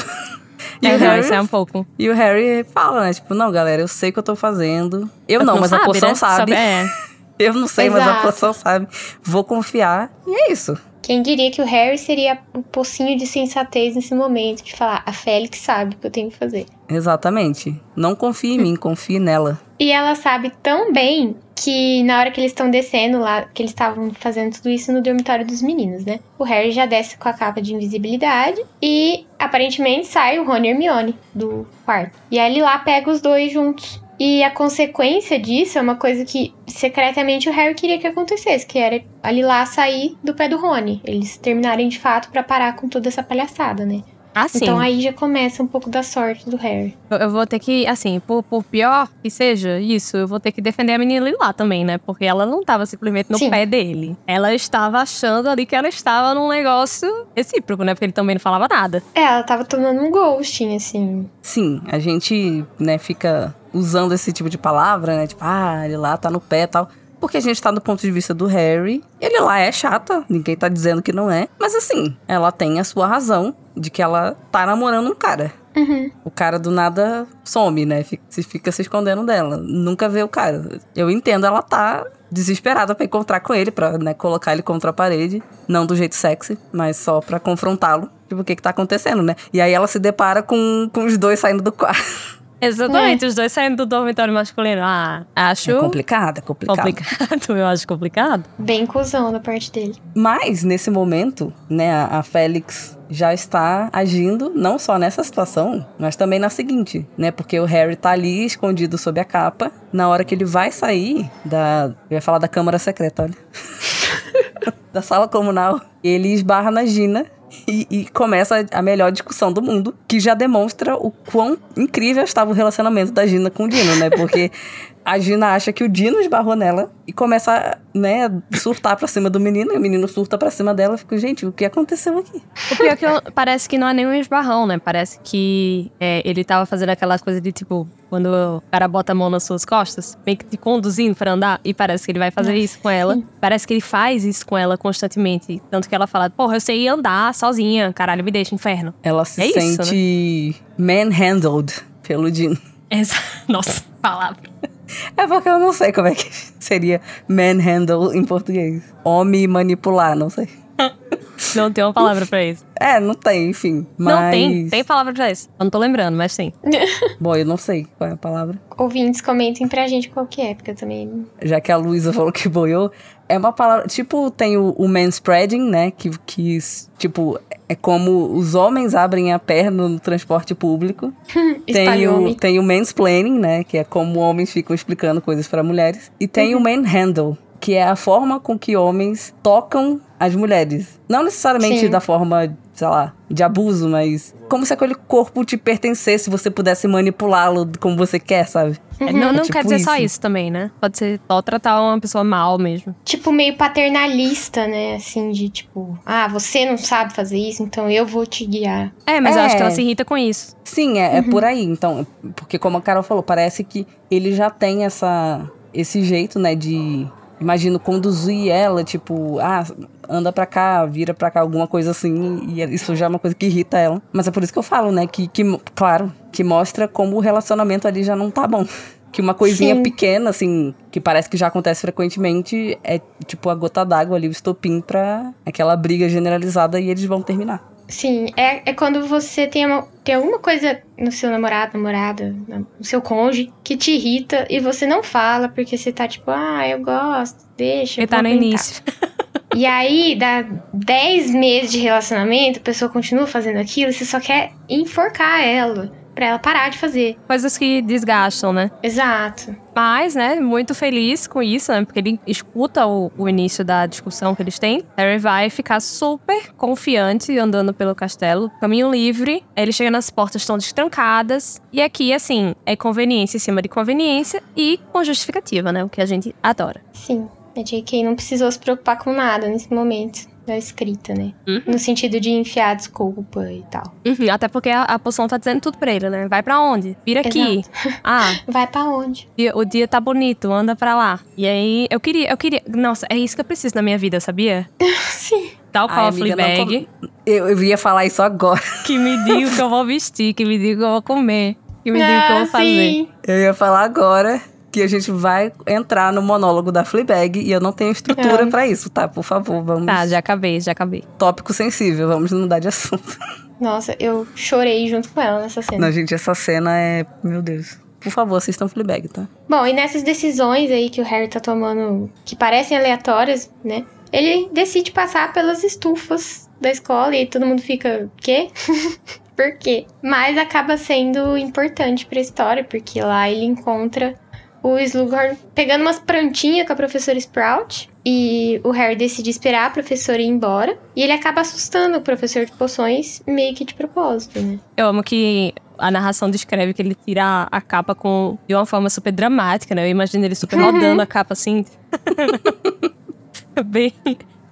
E,
É,
o
não,
Harry,
isso é um pouco.
e o Harry fala, né? Tipo, não, galera, eu sei o que eu tô fazendo. Eu não, mas a
sabe,
poção
né?
sabe.
É.
Eu não sei, mas a
Exato.
poção sabe. Vou confiar. E é isso.
Quem diria que o Harry seria o pocinho de sensatez nesse momento, de falar, a Félix sabe o que eu tenho que fazer.
Exatamente. Não confie em mim, confie nela.
E ela sabe tão bem que na hora que eles estão descendo lá, que eles estavam fazendo tudo isso no dormitório dos meninos, né? O Harry já desce com a capa de invisibilidade e aparentemente sai o Rony e Hermione do quarto. E aí ele lá pega os dois juntos. E a consequência disso é uma coisa que secretamente o Harry queria que acontecesse, que era ali lá sair do pé do Rony. Eles terminarem de fato pra parar com toda essa palhaçada, né?
Assim,
Então aí já começa um pouco da sorte do Harry.
eu, eu vou ter que, assim, por, por pior que seja isso, eu vou ter que defender a menina lá também, né? Porque ela não tava simplesmente no
Sim.
pé dele. Ela estava achando ali que ela estava num negócio recíproco, né? Porque ele também não falava nada.
É, ela tava tomando um ghosting, assim.
Sim, a gente, né, fica usando esse tipo de palavra, né? Tipo, ah, ele lá tá no pé e tal. Porque a gente tá do ponto de vista do Harry. Ele lá é chata, ninguém tá dizendo que não é. Mas assim, ela tem a sua razão de que ela tá namorando um cara.
Uhum.
O cara do nada some, né? Fica, se fica se escondendo dela. Nunca vê o cara. Eu entendo, ela tá desesperada pra encontrar com ele, pra né, colocar ele contra a parede. Não do jeito sexy, mas só pra confrontá-lo. Tipo, o que que tá acontecendo, né? E aí ela se depara com, com os dois saindo do quarto.
Exatamente, os dois saindo do dormitório masculino. Ah, acho
É complicado, é complicado.
complicado. Eu acho complicado.
Bem cuzão da parte dele.
Mas, nesse momento, né, a, a Félix já está agindo não só nessa situação, mas também na seguinte, né? Porque o Harry tá ali escondido sob a capa. Na hora que ele vai sair da. Eu ia falar da Câmara Secreta, olha. da sala comunal, ele esbarra na Gina. E, e começa a melhor discussão do mundo, que já demonstra o quão incrível estava o relacionamento da Gina com o Dino, né? Porque a Gina acha que o Dino esbarrou nela e começa, né, a surtar pra cima do menino, e o menino surta pra cima dela. Fico, gente, o que aconteceu aqui?
O pior é que eu- parece que não é nenhum esbarrão, né? Parece que é, ele tava fazendo aquelas coisas de tipo, quando o cara bota a mão nas suas costas, meio que te conduzindo pra andar, e parece que ele vai fazer isso com ela. Parece que ele faz isso com ela constantemente. Tanto que ela fala, porra, eu sei andar sozinha, caralho, me deixa, inferno.
Ela se
É isso,
sente manhandled pelo Dino.
Essa, nossa, palavra.
É porque eu não sei como é que seria manhandle em português. Homem manipular, não sei.
Não tem uma palavra pra isso.
É, não tem, enfim. Mas...
Não tem, tem palavra pra isso. Eu não tô lembrando, mas sim.
Bom, eu não sei qual é a palavra.
Ouvintes, comentem pra gente qual que é, porque eu também.
Já que a Luísa falou que boiou, é uma palavra. Tipo, tem o, o manspreading, né? Que, que, tipo, é como os homens abrem a perna no transporte público. tem, o, tem o mansplaining, né? Que é como homens ficam explicando coisas para mulheres. E tem o manhandle, que é a forma com que homens tocam as mulheres. Não necessariamente
Sim.
da forma, sei lá, de abuso, mas como se aquele corpo te pertencesse, você pudesse manipulá-lo como você quer, sabe?
Não, não
tipo
quer dizer só
isso.
isso também, né? Pode ser só tratar uma pessoa mal mesmo.
Tipo, meio paternalista, né? Assim, de tipo, ah, você não sabe fazer isso, então eu vou te guiar.
É, mas eu acho que
É.
ela se irrita com isso.
Sim, é, é por aí. Então, porque como a Carol falou, parece que ele já tem essa, esse jeito, né, de, imagino, conduzir ela, tipo, ah, anda pra cá, vira pra cá, alguma coisa assim, e isso já é uma coisa que irrita ela. Mas é por isso que eu falo, né, que, que claro, que mostra como o relacionamento ali já não tá bom. Que uma coisinha
Sim.
pequena, assim, que parece que já acontece frequentemente, é tipo a gota d'água ali, o estopim pra aquela briga generalizada e eles vão terminar.
Sim, é, é quando você tem, uma, tem alguma coisa no seu namorado, namorada, no seu cônjuge, que te irrita e você não fala porque você tá tipo, ah, eu gosto, deixa. eu
Ele tá no
aguentar."
início.
E aí, dá 10 meses de relacionamento, a pessoa continua fazendo aquilo e você só quer enforcar ela. Pra ela parar de fazer.
Coisas que desgastam, né?
Exato.
Mas, né, muito feliz com isso, né? Porque ele escuta o, o início da discussão que eles têm. Harry vai ficar super confiante andando pelo castelo, caminho livre. Ele chega nas portas estão destrancadas. E aqui, assim, é conveniência em cima de conveniência e com justificativa, né? O que a gente adora.
Sim. A J.K. não precisou se preocupar com nada nesse momento da escrita, né?
Uhum.
No sentido de enfiar desculpa e tal.
Uhum, até porque a, a poção tá dizendo tudo pra ele, né? Vai pra onde? Vira aqui. Ah,
Vai pra onde?
o dia tá bonito, anda pra lá. E aí, eu queria, eu queria. Nossa, é isso que eu preciso na minha vida, sabia?
Sim.
Tal qual
Ai,
a.
Eu, eu ia falar isso agora.
Que me diga o que eu vou vestir, que me diga o que eu vou comer, que me diga o que eu vou fazer.
Ah, sim.
Eu ia falar agora que a gente vai entrar no monólogo da Fleabag e eu não tenho estrutura
É.
pra isso, tá? Por favor, vamos.
Tá, já acabei, já acabei.
Tópico sensível, vamos mudar de assunto.
Nossa, eu chorei junto com ela nessa cena.
Não, gente, essa cena é. Meu Deus. Por favor, assistam Fleabag, tá?
Bom, e nessas decisões aí que o Harry tá tomando, que parecem aleatórias, né? Ele decide passar pelas estufas da escola e todo mundo fica, quê? Por quê? Mas acaba sendo importante pra história, porque lá ele encontra o Slughorn pegando umas prantinhas com a professora Sprout. E o Harry decide esperar a professora ir embora. E ele acaba assustando o professor de poções, meio que de propósito, né?
Eu amo que a narração descreve que ele tira a- capa com, de uma forma super dramática, né? Eu imagino ele super rodando a capa assim. bem,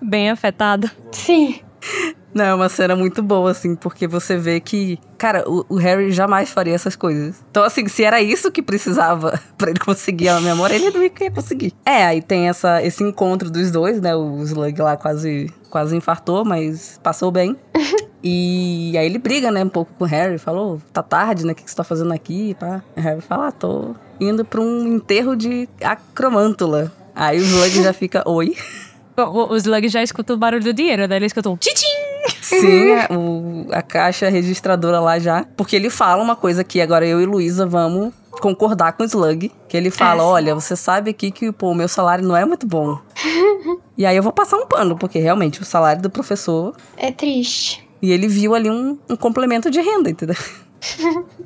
bem afetado.
Sim.
Não, é uma cena muito boa, assim, porque você vê que, cara, o, o Harry jamais faria essas coisas. Então, assim, se era isso que precisava pra ele conseguir a memória, ele não ia conseguir. É, aí tem essa, esse encontro dos dois, né? O Slug lá quase, quase infartou, mas passou bem. E aí ele briga, né, um pouco com o Harry, falou, tá tarde, né, o que que você tá fazendo aqui, pá. O Harry fala, ah, tô indo pra um enterro de acromântula. Aí o Slug já fica, oi.
O, o, Slug já escuta o barulho do dinheiro, né? Ele escuta um tchim
Sim, a, o- a caixa registradora lá já. Porque ele fala uma coisa que agora eu e Luísa vamos concordar com o Slug. Que ele fala:
sim.
olha, você sabe aqui que pô, o meu salário não é muito bom. e aí eu vou passar um pano, porque realmente o salário do professor.
É triste.
E ele viu ali um, um complemento de renda, entendeu?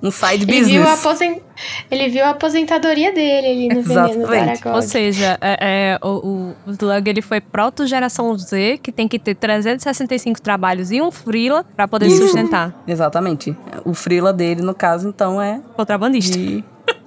Um side
Ele viu, a
business.
aposen... ele viu a aposentadoria dele ali no veneno do
Exatamente.
Ou seja, é, é, o, o, Slug ele foi proto-geração Z, que tem que ter 365 trabalhos e um freela pra poder
Isso.
sustentar.
Exatamente. O frila dele, no caso, então, é
Contrabandista.
de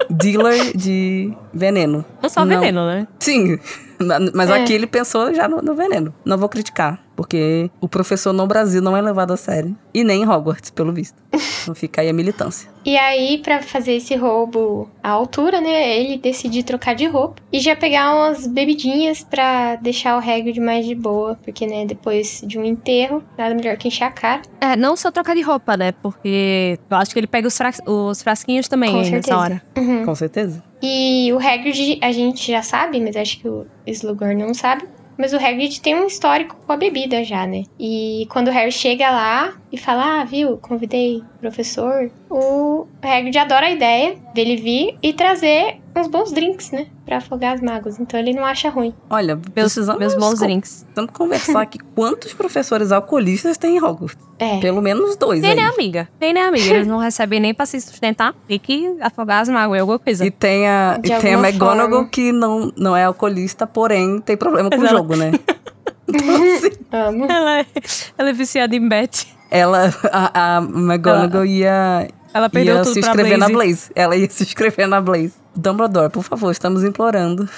dealer de veneno.
Não só
Não.
veneno, né?
Sim, mas
É.
aqui ele pensou já no, no veneno. Não vou criticar, porque o professor no Brasil não é levado a sério. E nem em Hogwarts, pelo visto. Então fica aí a militância.
E aí, pra fazer esse roubo à altura, né, ele decidiu trocar de roupa e já pegar umas bebidinhas pra deixar o Hagrid mais de boa, porque, né, depois de um enterro, nada melhor que encher a cara.
É, não só trocar de roupa, né? Porque eu acho que ele pega os, fra- os frasquinhos também
Com
nessa
certeza.
hora.
Uhum.
Com certeza.
E o Hagrid, a gente já sabe, mas acho que o Slughorn não sabe. Mas o Hagrid tem um histórico com a bebida já, né? E quando o Harry chega lá e fala, ah, viu, convidei o professor, o Hagrid adora a ideia dele vir e trazer uns bons drinks, né? Pra afogar as mágoas. Então ele não acha ruim.
Olha,
Meus,
precisamos,
meus bons drinks.
precisamos conversar aqui. Quantos professores alcoolistas tem em Hogwarts?
É.
Pelo menos dois
Nem
aí.
nem amiga. Nem nem amiga. Eles não recebem nem pra se sustentar. Tem que afogar as mágoas, alguma coisa.
E tem a,
De
e tem a McGonagall
forma.
que não, não é alcoolista, porém tem problema com o jogo, né? Então, assim,
Amo.
Ela é, ela é viciada em bet.
Ela, a, a McGonagall ia,
Ela perdeu
ia
tudo
se inscrever na
Blaze.
Ela ia se inscrever na Blaze. Dumbledore, por favor, estamos implorando.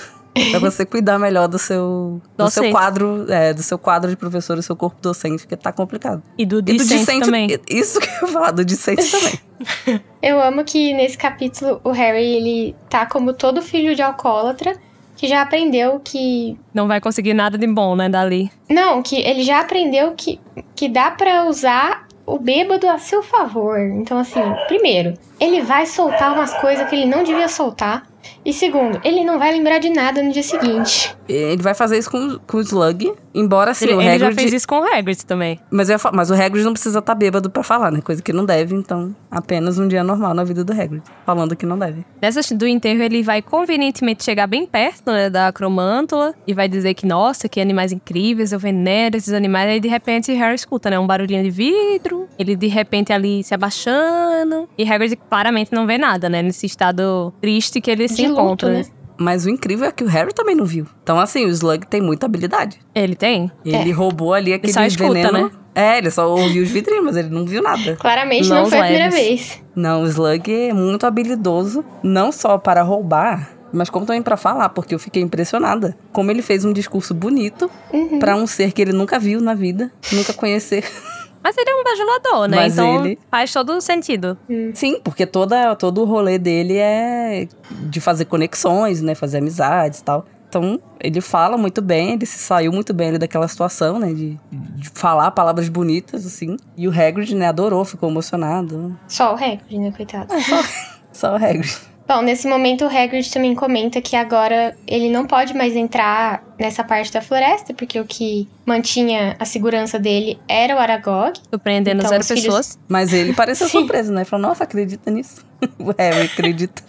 Pra você cuidar melhor do seu, do seu quadro, é, do seu quadro de professor, do seu corpo docente, porque tá complicado.
E do
E do
discente também.
Isso que eu ia falar, do discente também.
Eu amo que nesse capítulo o Harry, ele tá como todo filho de alcoólatra, que já aprendeu que
Não vai conseguir nada de bom, né, dali.
Não, que ele já aprendeu que, que dá pra usar o bêbado a seu favor. Então, assim, primeiro, ele vai soltar umas coisas que ele não devia soltar. E segundo, ele não vai lembrar de nada no dia seguinte.
Ele vai fazer isso com, com o Slug, embora assim,
Ele,
o
ele
Hagrid...
já fez isso com o Hagrid também.
Mas, eu mas o Hagrid não precisa estar bêbado pra falar, né? Coisa que não deve, então apenas um dia normal na vida do Hagrid. Falando que não deve.
Nessa do enterro, ele vai convenientemente chegar bem perto né, da cromântula e vai dizer que, nossa, que animais incríveis, eu venero esses animais. Aí, de repente, Harry escuta, né? Um barulhinho de vidro, ele, de repente, ali se abaixando. E Hagrid claramente não vê nada, né? Nesse estado triste que ele se
De luto,
encontra.
né?
Mas o incrível é que o Harry também não viu. Então, assim, o Slug tem muita habilidade.
Ele tem?
Ele roubou ali aquele
só escuta,
veneno.
né?
É, ele só ouviu os vidrinhos, mas ele não viu nada.
Claramente
Não
não, foi a primeira vez.
Não, o Slug é muito habilidoso, não só para roubar, mas como também para falar, porque eu fiquei impressionada. Como ele fez um discurso bonito
Uhum.
pra um ser que ele nunca viu na vida, nunca conhecer.
Mas ele é um bajulador, né?
Mas
então
ele-
faz todo sentido.
Sim, porque toda, todo o rolê dele é de fazer conexões, né? Fazer amizades e tal. Então, ele fala muito bem, ele se saiu muito bem ali daquela situação, né? De, de falar palavras bonitas, assim. E o Hagrid, né, adorou, ficou emocionado.
Só o Hagrid, né, coitado.
Só o Hagrid.
Bom, nesse momento o Hagrid também comenta que agora ele não pode mais entrar nessa parte da floresta, porque o que mantinha a segurança dele era o Aragog.
Surpreendendo
Então,
zero
filhos-
pessoas.
Mas ele pareceu surpreso, né? Falou, nossa, acredita nisso? o Harry acredita.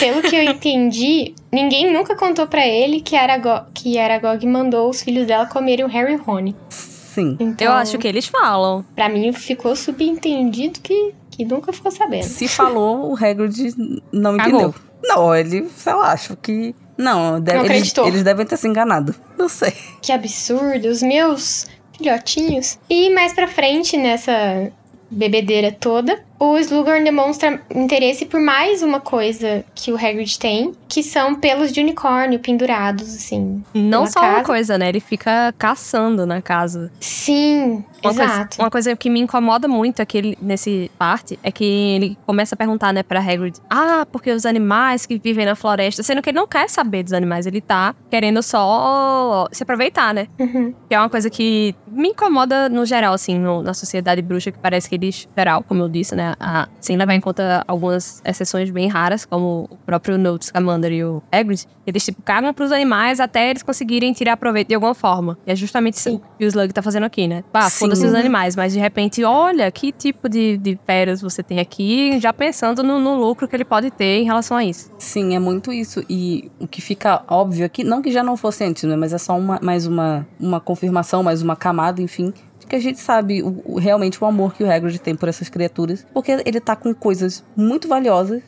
Pelo que eu entendi, ninguém nunca contou pra ele que Aragog, que Aragog mandou os filhos dela comerem o Harry e o Rony.
Sim.
Então,
Eu acho que eles falam.
Pra mim ficou subentendido que, que nunca ficou sabendo.
Se falou, o Hagrid não entendeu. Não, ele, sei lá, acho que... Não, deve-
Não
eles, eles devem ter se enganado. Não sei.
Que absurdo, os meus filhotinhos. E mais pra frente, nessa bebedeira toda, o Slughorn demonstra interesse por mais uma coisa que o Hagrid tem, que são pelos de unicórnio pendurados, assim.
Não só uma
casa.
coisa, né? Ele fica caçando na casa.
Sim,
Uma coisa,
exato.
uma coisa que me incomoda muito aqui ele- nesse parte é que ele começa a perguntar, né, pra Hagrid: Ah, porque os animais que vivem na floresta, sendo que ele não quer saber dos animais, ele tá querendo só se aproveitar, né?
Uhum.
Que é uma coisa que me incomoda no geral, assim, no- na sociedade bruxa, que parece que eles, geral, como eu disse, né, né? A, sem levar em conta algumas exceções bem raras, como o próprio Newt Scamander e o Hagrid, eles, tipo, cagam pros animais até eles conseguirem tirar proveito de alguma forma. E é justamente isso que o Slug tá fazendo aqui, né?
Sim.
foda-se os animais, mas de repente, olha que tipo de, de férias você tem aqui, já pensando no, no lucro que ele pode ter em relação a isso.
Sim, é muito isso. E o que fica óbvio aqui, não que já não fosse antes, né? Mas é só uma, mais uma, uma confirmação, mais uma camada, enfim. Que a gente sabe o, o- realmente o amor que o Hagrid tem por essas criaturas. Porque ele tá com coisas muito valiosas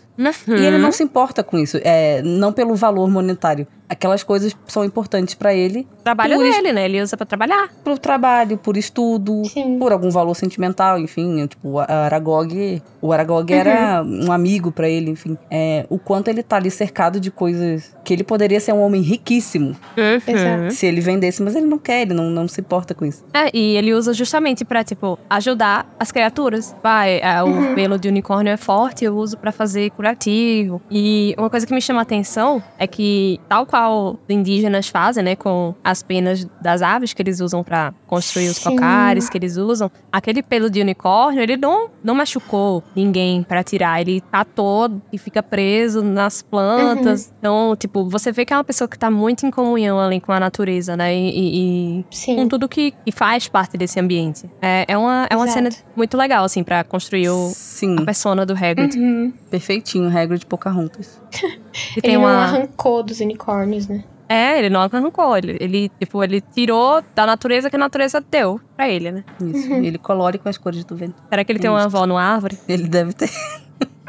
e ele
Uhum.
não se importa com isso. É, não pelo valor monetário. Aquelas coisas são importantes pra ele
trabalho
por
dele, né? Ele usa pra trabalhar.
pro trabalho, por estudo,
Sim.
por algum valor sentimental, enfim, tipo, a Aragog, o Aragog era um amigo pra ele, enfim. É, o quanto ele tá ali cercado de coisas que ele poderia ser um homem riquíssimo
Exato.
se ele vendesse, mas ele não quer, ele não, não se importa com isso.
É, e ele usa justamente pra, tipo, ajudar as criaturas. Vai, é, o pelo de unicórnio é forte, eu uso pra fazer curativo. E uma coisa que me chama a atenção é que, tal qual os indígenas fazem, né, com as penas das aves que eles usam pra construir os
Sim.
cocares que eles usam, aquele pelo de unicórnio, ele não, não machucou ninguém pra tirar. Ele catou e fica preso nas plantas. Então, tipo, você vê que é uma pessoa que tá muito em comunhão ali com a natureza, né? E- e- e com tudo que, que faz parte desse ambiente. É, é uma, é uma
Exato.
cena muito legal, assim, pra construir o,
Sim,
a persona do Hagrid.
Uhum.
perfeitinho, Hagrid Pocahontas.
E tem
Ele não
uma...
arrancou dos unicórnios, né?
É, ele não arrancou. Ele, ele, tipo, ele tirou da natureza que a natureza deu pra ele, né?
Isso,
Uhum.
ele colore com as cores do vento.
Será que ele tem uma avó no árvore?
Ele deve ter.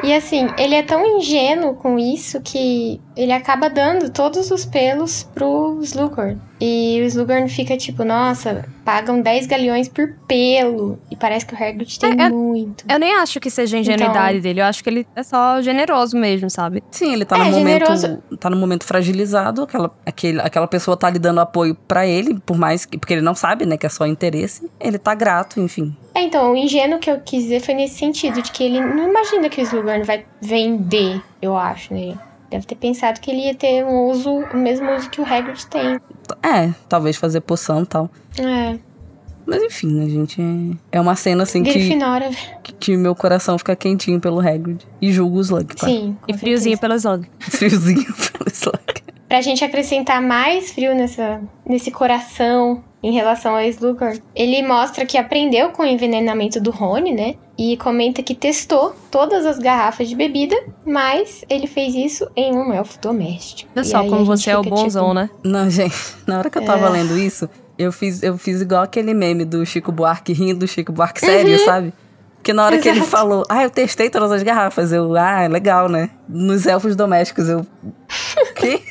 E assim, ele é tão ingênuo com isso que ele acaba dando todos os pelos pro Slughorn. E o Slughorn fica tipo, nossa, pagam 10 galeões por pelo. E parece que o Hagrid tem
É, é-
muito.
Eu nem acho que seja a ingenuidade dele. Eu acho que ele é só generoso mesmo, sabe?
Sim, ele tá
É,
no momento.
generoso.
Tá no momento fragilizado. Aquela, aquele, aquela pessoa tá lhe dando apoio pra ele, por mais que. Porque ele não sabe, né, que é só interesse. Ele tá grato, enfim.
É, então, o ingênuo que eu quis dizer foi nesse sentido, de que ele não imagina que o Slughorn vai vender, eu acho, né? Deve ter pensado que ele ia ter um uso, o mesmo uso que o Hagrid tem.
É, talvez fazer poção e tal.
É,
Mas enfim, né, gente? é- É uma cena assim que,
Grifinória,
que, que meu coração fica quentinho pelo Hagrid. E julgo o Slug, claro.
sim.
E friozinho pelo Slug.
Friozinho pelo Slug.
Pra gente acrescentar mais frio nessa, nesse coração em relação ao Slughorn, ele mostra que aprendeu com o envenenamento do Rony, né? E comenta que testou todas as garrafas de bebida, mas ele fez isso em um elfo doméstico.
Olha só
a
como você é o
fica,
bonzão,
tipo,
né?
Não, gente, na hora que eu tava
É.
lendo isso, eu fiz, eu fiz igual aquele meme do Chico Buarque rindo, Chico Buarque sério, sabe? Porque na hora que ele
Exato.
falou, ah, eu testei todas as garrafas, eu, ah, legal, né? Nos elfos domésticos, eu. Quê?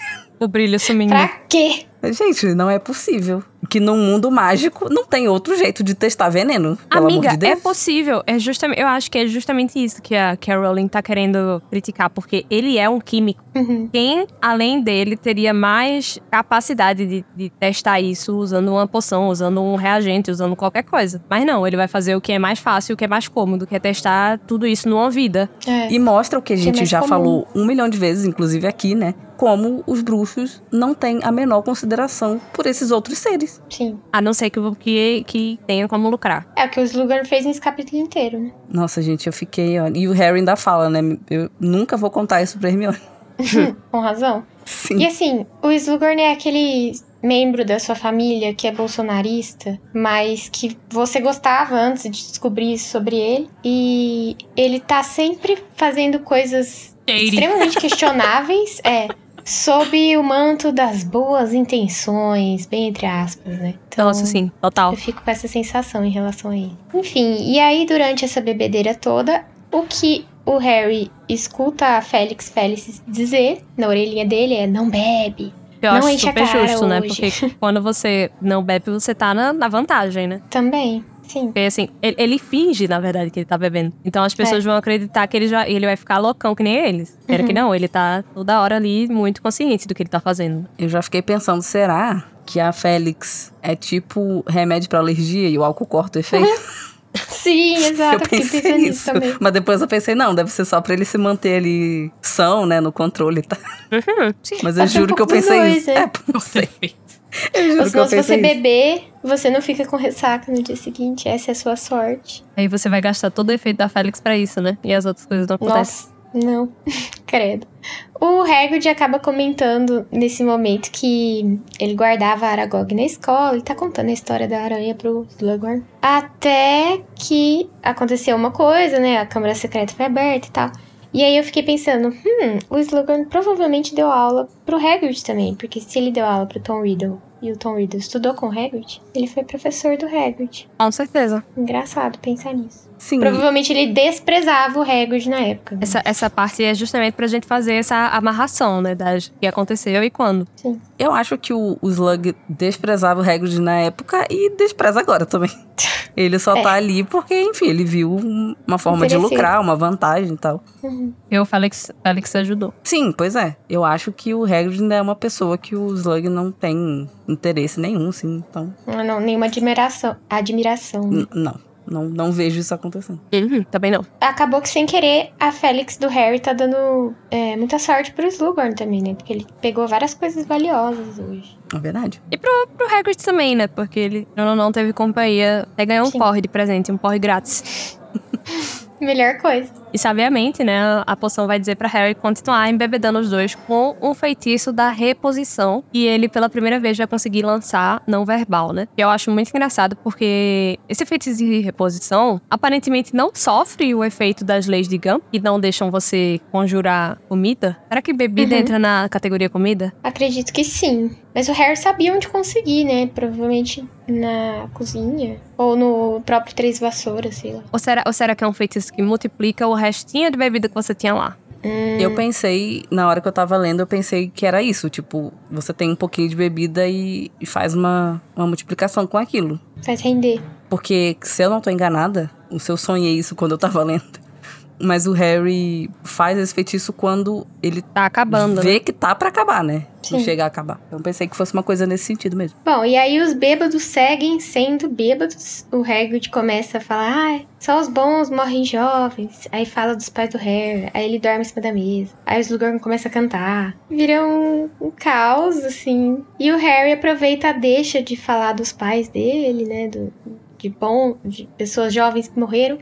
O brilho sumindo.
Pra quê?
Gente, não é possível. Que num mundo mágico não tem outro jeito de testar veneno. Pelo
Amiga,
amor de
é possível. É justamente, eu acho que é justamente isso que a, que a Rowling tá querendo criticar, porque ele é um químico.
Uhum.
Quem, além dele, teria mais capacidade de, de testar isso usando uma poção, usando um reagente, usando qualquer coisa. Mas não, ele vai fazer o que é mais fácil, o que é mais cômodo, que é testar tudo isso numa vida.
É.
E mostra o que a
Que é
gente já
comum.
falou um milhão de vezes, inclusive aqui, né? Como os bruxos não têm a menor consideração por esses outros seres.
Sim.
A não ser que, que, que tenha como lucrar.
É o que o Slughorn fez nesse capítulo inteiro, né?
Nossa, gente, eu fiquei. Ó, e o Harry ainda fala, né? Eu nunca vou contar isso pra Hermione.
Com razão.
Sim.
E assim, o Slughorn é aquele membro da sua família que é bolsonarista, mas que você gostava antes de descobrir isso sobre ele. E ele tá sempre fazendo coisas extremamente questionáveis, é, sob o manto das boas intenções, bem entre aspas, né? Então,
Nossa, sim, total.
eu fico com essa sensação em relação a ele. Enfim, e aí durante essa bebedeira toda, o que o Harry escuta a Félix Félix dizer na orelhinha dele é não bebe.
Eu
Não
acho
enche a
super justo, né?
hoje.
Porque quando você não bebe, você tá na, na vantagem, né?
Também, sim.
Porque assim, ele, ele finge, na verdade, que ele tá bebendo. Então as pessoas vão acreditar que ele, já, ele vai ficar loucão que nem eles. Era
Uhum.
que não, ele tá toda hora ali muito consciente do que ele tá fazendo.
Eu já fiquei pensando, será que a Félix é tipo remédio pra alergia e o álcool corta o efeito?
Sim, exato.
eu pensei
pensando nisso também.
Mas depois eu pensei, não, deve ser só pra ele se manter ali são, né, no controle e tal.
Uhum, sim.
Mas eu
ser um
juro que eu pensei
dois,
isso.
é.
É, não sei.
Ou senão, se você
isso.
beber, você não fica com ressaca no dia seguinte. Essa é a sua sorte.
Aí você vai gastar todo o efeito da Félix pra isso, né? E as outras coisas não acontecem.
Nossa, não. Credo. O Hagrid acaba comentando nesse momento que ele guardava a Aragog na escola e tá contando a história da aranha pro Slughorn. Até que aconteceu uma coisa, né? A câmara secreta foi aberta e tal. E aí eu fiquei pensando, hum, o Slughorn provavelmente deu aula pro Hagrid também. Porque se ele deu aula pro Tom Riddle e o Tom Riddle estudou com o Hagrid, ele foi professor do Hagrid.
Com certeza.
Engraçado pensar nisso.
Sim,
Provavelmente ele desprezava o Hagrid na época. né?
Essa, essa parte é justamente pra gente fazer essa amarração, né? Das que aconteceu e quando.
eu acho que o, o Slug desprezava o Hagrid na época e despreza agora também. Ele só
É.
tá ali porque, enfim, ele viu um- uma forma de lucrar, uma vantagem e tal.
Uhum.
Eu, Félix, Félix ajudou.
Sim, pois é. Eu acho que o Hagrid ainda é uma pessoa que o Slug não tem interesse nenhum, sim. Então,
Não, não, nenhuma admiração. Admiração.
n- não. Não, não vejo isso acontecendo.
Uhum, também não.
Acabou que sem querer a Félix do Harry tá dando é, muita sorte pro Slughorn também, né? Porque ele pegou várias coisas valiosas hoje.
É verdade.
E pro, pro Hagrid também, né? Porque ele não, não teve companhia. Até ganhou um
Sim.
porre de presente, um porre grátis.
Melhor coisa.
E sabiamente, né, a poção vai dizer pra Harry continuar embebedando os dois com um feitiço da reposição. E ele, pela primeira vez, vai conseguir lançar não verbal, né? Que eu acho muito engraçado, porque esse feitiço de reposição aparentemente não sofre o efeito das leis de Gump, que não deixam você conjurar comida. Será que bebida
Uhum.
entra na categoria comida?
Acredito que sim. Mas o Harry sabia onde conseguir, né? Provavelmente na cozinha. Ou no próprio Três Vassouras, sei lá.
Ou será, ou será que é um feitiço que multiplica o restinho de bebida que você tinha lá?
Hum,
Eu pensei, na hora que eu tava lendo, eu pensei que era isso. Tipo, você tem um pouquinho de bebida e, e faz uma, uma multiplicação com aquilo.
Faz render.
Porque, se eu não tô enganada, o seu sonhei isso quando eu tava lendo. Mas o Harry faz esse feitiço quando ele
Tá acabando, né?
vê que tá pra acabar, né? Não
Sim.
chega a acabar. Então pensei que fosse uma coisa nesse sentido mesmo.
Bom, e aí os bêbados seguem sendo bêbados. O Hagrid começa a falar, ah, só os bons morrem jovens. Aí fala dos pais do Harry, aí ele dorme em cima da mesa. Aí o Slughorn começa a cantar. Vira um, um caos, assim. E o Harry aproveita a deixa de falar dos pais dele, né, do... De bom, de pessoas jovens que morreram,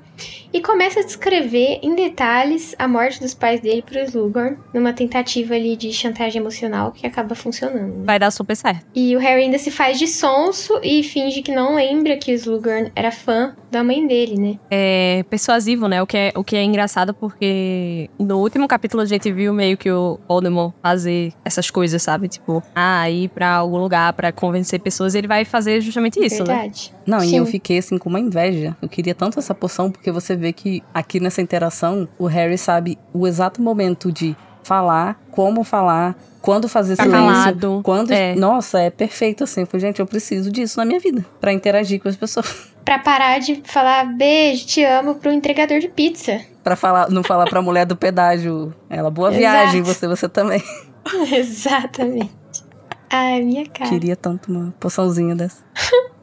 e começa a descrever em detalhes a morte dos pais dele pro Slughorn, numa tentativa ali de chantagem emocional que acaba funcionando. né?
Vai dar super certo.
E o Harry ainda se faz de sonso e finge que não lembra que o Slughorn era fã da mãe dele, né?
é persuasivo, né? O que é, o que é engraçado porque no último capítulo a gente viu meio que o Voldemort fazer essas coisas, sabe? Tipo, ah, ir pra algum lugar pra convencer pessoas, ele vai fazer justamente isso, né?
Verdade.
Não, e
Sim.
eu fiquei assim com uma inveja. Eu queria tanto essa poção, porque você vê que aqui nessa interação, o Harry sabe o exato momento de falar, como falar, quando fazer
Ficar
silêncio.
calado.
Quando.
É.
Nossa, é perfeito assim. Eu falei, gente, eu preciso disso na minha vida. Pra interagir com as pessoas.
Pra parar de falar beijo, te amo pro entregador de pizza.
Pra falar, não falar pra mulher do pedágio. Ela, boa
Exato.
viagem, você, você também.
Exatamente. Ai, minha cara.
Queria tanto uma poçãozinha dessa.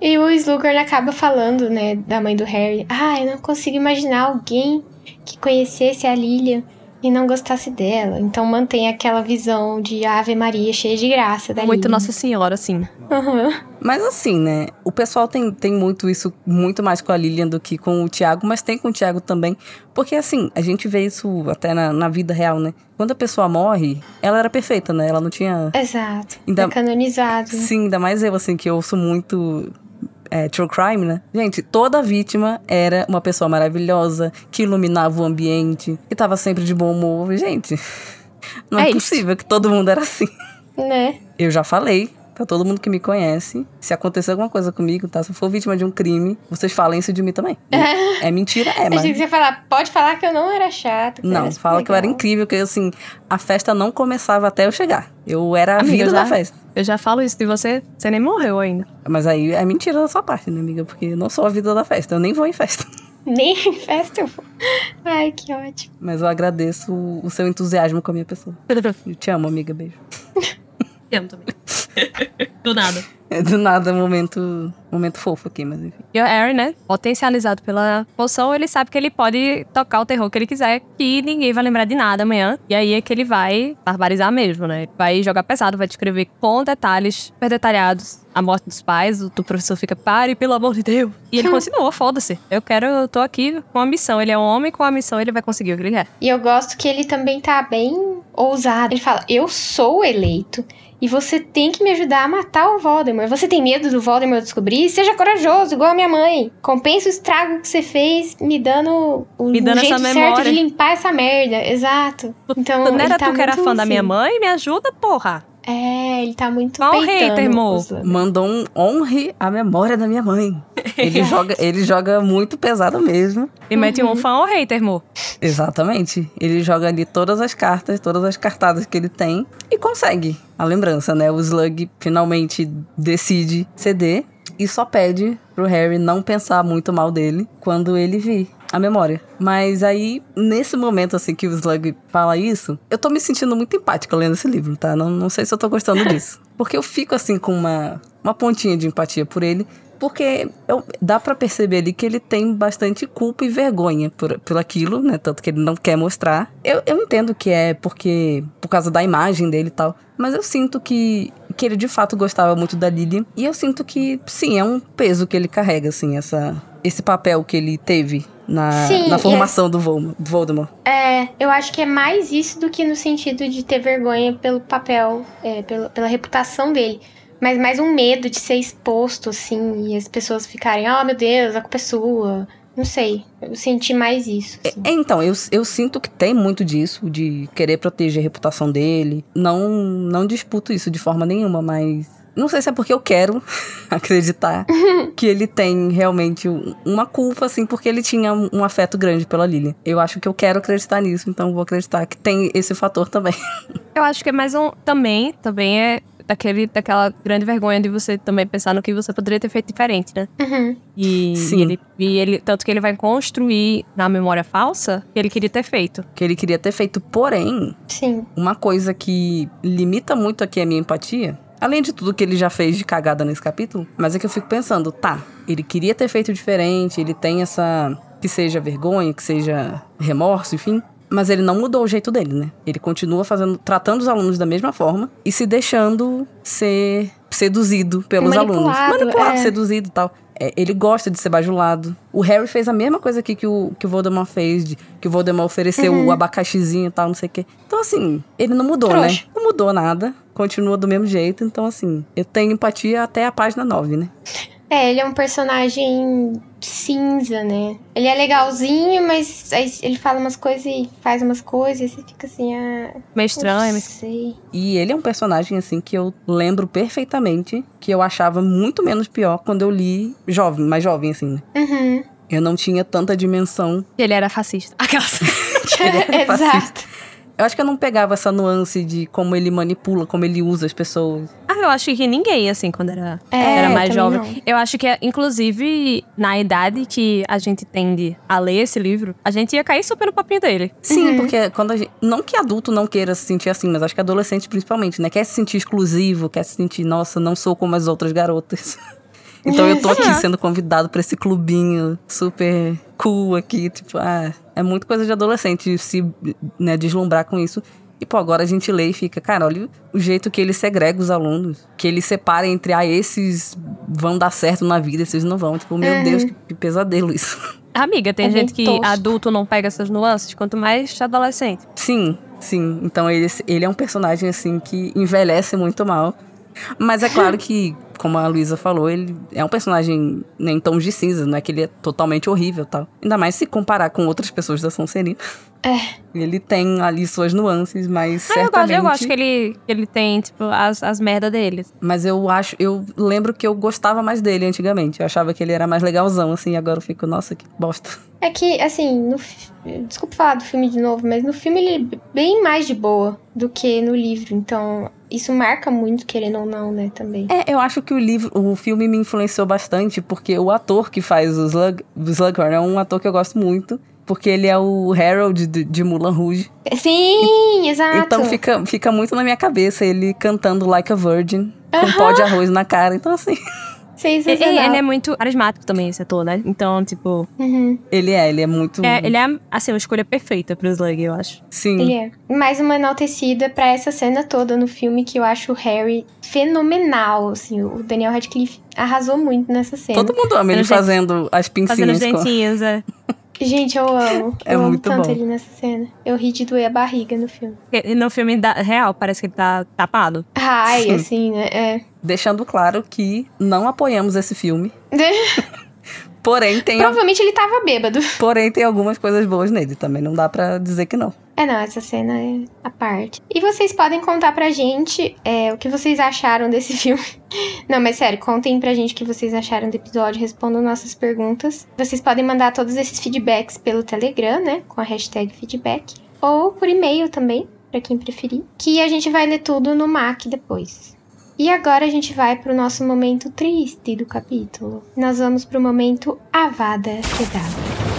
E o Slughorn acaba falando, né, da mãe do Harry. Ah, eu não consigo imaginar alguém que conhecesse a Lilian e não gostasse dela. Então mantém aquela visão de Ave Maria cheia de graça da
Muito. Nossa Senhora, assim.
Aham.
Mas assim, né? O pessoal tem, tem muito isso, muito mais com a Lilian do que com o Thiago, mas tem com o Thiago também. Porque assim, a gente vê isso até na, na vida real, né? Quando a pessoa morre, ela era perfeita, né? Ela não tinha.
Exato.
Ainda-
É canonizado.
Sim, ainda mais eu, assim, que eu ouço muito. É, true crime, né? Gente, toda vítima era uma pessoa maravilhosa, que iluminava o ambiente, que tava sempre de bom humor. Gente, não é,
É
possível que todo mundo era assim.
Né?
Eu já falei pra todo mundo que me conhece, se acontecer alguma coisa comigo, tá? Se eu for vítima de um crime, vocês falem isso de mim também. é mentira, é,
Achei
mas...
que você ia falar, pode falar que eu não era chato. que eu
Não,
era
fala que eu era
legal.
incrível, que assim, a festa não começava até eu chegar. Eu era a
Amiga,
vida
já-
da festa.
Eu já falo isso de você, você nem morreu ainda.
Mas aí é mentira da sua parte, né, amiga? Porque eu não sou a vida da festa, eu nem vou em festa.
Nem em festa eu vou. Ai, que ótimo.
Mas eu agradeço o o seu entusiasmo com a minha pessoa. Eu te amo, amiga, beijo.
Te amo também. Do nada.
Do nada, momento, momento fofo aqui, mas enfim.
E o Harry, né, potencializado pela poção, ele sabe que ele pode tocar o terror que ele quiser, que ninguém vai lembrar de nada amanhã. E aí é que ele vai barbarizar mesmo, né? Vai jogar pesado, vai descrever com detalhes super detalhados a morte dos pais, o professor fica, pare, pelo amor de Deus. E ele continua, foda-se. Eu quero, eu tô aqui com a missão. Ele é um homem com a missão, ele vai conseguir o que ele quer.
E eu gosto que ele também tá bem ousado. Ele fala: Eu sou eleito. E você tem que me ajudar a matar o Voldemort. Você tem medo do Voldemort descobrir? Seja corajoso, igual a minha mãe. Compensa o estrago que você fez me dando o,
Me dando
jeito
essa
certo de limpar essa merda. Exato. Então,
Não era
tá
tu que era fã da minha
assim.
mãe? Me ajuda, porra.
É, ele tá muito
Qual
peitando
hater, mo?
Mandou um honre a memória da minha mãe. Ele joga, ele joga muito pesado mesmo.
E mete um fã ou hater, mo?
Exatamente. Ele joga ali todas as cartas, todas as cartadas que ele tem e consegue a lembrança, né? O Slug finalmente decide ceder e só pede pro Harry não pensar muito mal dele quando ele vir a memória. Mas aí, nesse momento, assim, que o Slug fala isso, eu tô me sentindo muito empática lendo esse livro, tá? Não, não sei se eu tô gostando disso. Porque eu fico, assim, com uma, uma pontinha de empatia por ele. Porque eu- dá pra perceber ali que ele tem bastante culpa e vergonha por, por aquilo, né? Tanto que ele não quer mostrar. Eu, eu entendo que é porque... Por causa da imagem dele e tal. Mas eu sinto que, que ele de fato gostava muito da Lily. E eu sinto que, sim, é um peso que ele carrega, assim, essa, esse papel que ele teve na,
Sim,
na formação do Vol- do Voldemort.
É, eu acho que é mais isso do que no sentido de ter vergonha pelo papel, é, pelo- pela reputação dele. Mas mais um medo de ser exposto, assim, e as pessoas ficarem, oh meu Deus, a culpa é sua. Não sei, eu senti mais isso. assim.
É, Então, eu, eu sinto que tem muito disso, de querer proteger a reputação dele. Não, não disputo isso de forma nenhuma, mas. Não sei se é porque eu quero acreditar que ele tem realmente um- uma culpa, assim, porque ele tinha um, um afeto grande pela Lily. Eu acho que eu quero acreditar nisso, então vou acreditar que tem esse fator também.
Eu acho que é mais um. Também, também é daquele, daquela grande vergonha de você também pensar no que você poderia ter feito diferente, né?
Uhum.
E,
Sim.
e ele, e ele. Tanto que ele vai construir na memória falsa que ele queria ter feito.
que ele queria ter feito, porém,
Sim.
uma coisa que limita muito aqui a minha empatia, além de tudo que ele já fez de cagada nesse capítulo, mas é que eu fico pensando, tá, ele queria ter feito diferente, ele tem essa. que seja vergonha, que seja remorso, enfim. Mas ele não mudou o jeito dele, né? Ele continua fazendo, tratando os alunos da mesma forma e se deixando ser seduzido pelos alunos.
Manipulado,
Manipulado,
é.
seduzido e tal. É, ele gosta de ser bajulado. O Harry fez a mesma coisa aqui que o, que o Voldemort fez, de, que o Voldemort ofereceu o abacaxizinho e tal, não sei o quê. Então, assim, ele não mudou,
Trouxa.
né? Não mudou nada. Continua do mesmo jeito. Então, assim, eu tenho empatia até a página 9, né?
É, ele é um personagem cinza, né? Ele é legalzinho, mas aí ele fala umas coisas e faz umas coisas e você fica assim, ah.
Meio estranho,
Não
mas
sei.
E ele é um personagem, assim, que eu lembro perfeitamente que eu achava muito menos pior quando eu li jovem, mais jovem, assim, né?
Uhum.
Eu não tinha tanta dimensão.
ele era fascista. Aquelas.
Ele era
Exato.
Eu acho que eu não pegava essa nuance de como ele manipula, como ele usa as pessoas.
Ah, eu acho que ninguém, assim, quando era,
É,
era mais jovem.
não.
Eu acho que, inclusive, na idade que a gente tende a ler esse livro, a gente ia cair super no papinho dele.
Sim,
Uhum.
porque quando a gente. Não que adulto não queira se sentir assim, mas acho que adolescente principalmente, né? Quer se sentir exclusivo, quer se sentir, nossa, não sou como as outras garotas. Então eu tô aqui sendo convidado pra esse clubinho super cool aqui, tipo, ah, é muito coisa de adolescente se né, deslumbrar com isso. E, pô, agora a gente lê e fica, cara, olha o jeito que ele segrega os alunos. Que ele separa entre, ah, esses vão dar certo na vida, esses não vão. Tipo, meu
Uhum.
Deus, que, que pesadelo isso.
Amiga, tem
É
gente que
tosco.
adulto não pega essas nuances, quanto mais adolescente.
Sim, sim. Então ele, ele é um personagem, assim, que envelhece muito mal. Mas é claro que, como a Luísa falou, ele é um personagem né, em tons de cinza, não é que ele é totalmente horrível e tal. Ainda mais se comparar com outras pessoas da Sonserina.
É.
Ele tem ali suas nuances, mas
Ah, eu gosto,
certamente...
eu gosto que ele, que ele tem, tipo, as, as merdas deles.
Mas eu acho... Eu lembro que eu gostava mais dele antigamente. Eu achava que ele era mais legalzão, assim. Agora eu fico, nossa, que bosta.
É que, assim, no, desculpa falar do filme de novo, mas no filme ele é bem mais de boa do que no livro. Então, isso marca muito, querendo ou não, né, também.
É, eu acho que o livro, o filme me influenciou bastante, porque o ator que faz o, Slug, Slughorn é um ator que eu gosto muito, porque ele é o Harold de, de Mulan Rouge.
Sim, exato.
Então fica, fica muito na minha cabeça ele cantando Like a Virgin. com um pó de arroz na cara. Então, assim,
Sensacional.
Ele, ele é muito carismático também, esse ator, né? Então, tipo,
Uhum,
ele é, ele é muito.
é, ele é, assim, uma escolha perfeita pro Slug, eu acho.
Sim.
ele é. Mais uma enaltecida pra essa cena toda no filme que eu acho o Harry fenomenal. Assim, o Daniel Radcliffe arrasou muito nessa cena.
Todo mundo ama ele fazendo as
Fazendo os
pincinhas. com-
dentinhos, é.
Gente, eu amo.
É
eu amo
muito
tanto
bom.
ele nessa cena. Eu ri de doer a barriga no filme.
E No filme da- real, parece que ele tá tapado.
Ai,
Sim.
assim, né? É.
Deixando claro que não apoiamos esse filme. Porém tem,
Provavelmente ele tava bêbado.
porém, tem algumas coisas boas nele. Também não dá pra dizer que não.
É, não, essa cena é a parte. E vocês podem contar pra gente é, o que vocês acharam desse filme. Não, mas sério, contem pra gente o que vocês acharam do episódio, respondam nossas perguntas. Vocês podem mandar todos esses feedbacks pelo Telegram, né? Com a hashtag feedback. Ou por e-mail também, pra quem preferir. Que a gente vai ler tudo no MAC depois. E agora a gente vai pro nosso momento triste do capítulo. Nós vamos pro momento Avada Kedavra.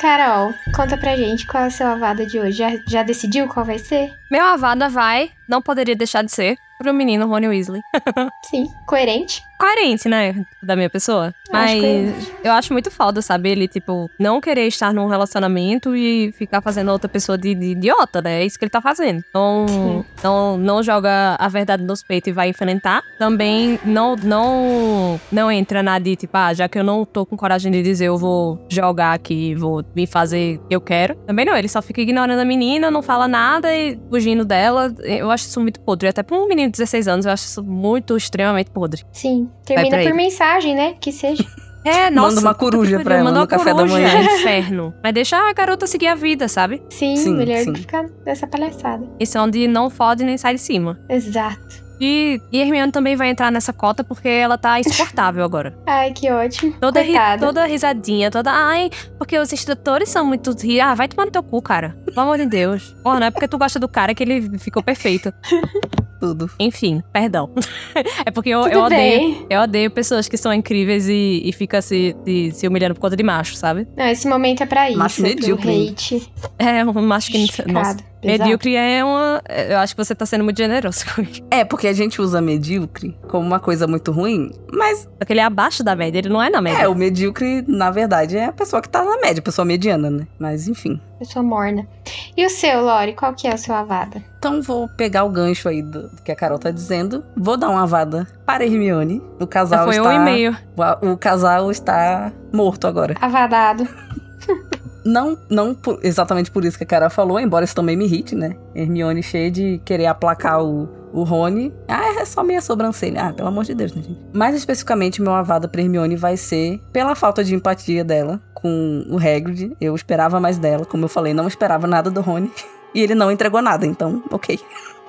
Carol, conta pra gente qual é o seu avada de hoje. Já, já decidiu qual vai ser?
Meu Avada vai, não poderia deixar de ser, pro menino Rony Weasley.
Sim, coerente.
Coerente, né? Da minha pessoa.
Eu acho
Mas
coerente.
eu acho muito foda, sabe? Ele, tipo, não querer estar num relacionamento e ficar fazendo outra pessoa de, de idiota, né? É isso que ele tá fazendo. Não,
Sim.
não, não joga a verdade nos peitos e vai enfrentar. Também não, não, não entra na de, tipo, ah, já que eu não tô com coragem de dizer, eu vou jogar aqui, vou vir fazer o que eu quero. Também não, ele só fica ignorando a menina, não fala nada e fugindo dela. Eu acho isso muito podre. Até pra um menino de 16 anos, eu acho isso muito, extremamente podre.
Sim. Termina por
ele.
mensagem, né? Que seja.
É, nossa.
Manda uma coruja pra ela
manda
no café da
coruja,
manhã.
inferno. Mas deixa a garota seguir a vida, sabe?
Sim,
Sim,
melhor
sim.
que ficar dessa palhaçada.
Esse é onde não fode nem sai de cima.
Exato.
E, e Hermione também vai entrar nessa cota porque ela tá insuportável agora.
Ai, que ótimo.
Toda, ri- toda risadinha, toda. Ai, porque os instrutores são muito. ri- Ah, vai tomar no teu cu, cara. Pelo amor de Deus. Porra, não é porque tu gosta do cara que ele ficou perfeito.
Tudo.
Enfim, perdão. é porque eu, eu odeio.
bem.
Eu odeio pessoas que são incríveis e, e fica se, se, se humilhando por conta de macho, sabe?
Não, esse momento é pra isso.
Macho medíocre.
É, um macho que. Nossa, medíocre é uma. Eu acho que você tá sendo muito generoso comigo.
É, porque a gente usa medíocre como uma coisa muito ruim, mas
Porque ele é abaixo da média, ele não é na média.
é, o medíocre, na verdade, é a pessoa que tá na média, a pessoa mediana, né? Mas enfim.
Pessoa morna. E o seu, Lori? Qual que é o seu avada?
Então vou pegar o gancho aí do, do que a Carol tá dizendo. Vou dar uma vada para Hermione. O
Já
casal
foi
está.
um e-mail.
O, o casal está morto agora.
Avadado.
Não, não por- exatamente por isso que a Carol falou, embora isso também me irrite, né? Hermione cheia de querer aplacar o, o Rony. Ah, é só meia sobrancelha. Ah, pelo amor de Deus, né, gente? Mais especificamente, meu avada pra Hermione vai ser pela falta de empatia dela com o Hagrid. Eu esperava mais dela, como eu falei, não esperava nada do Rony. E ele não entregou nada, então, ok.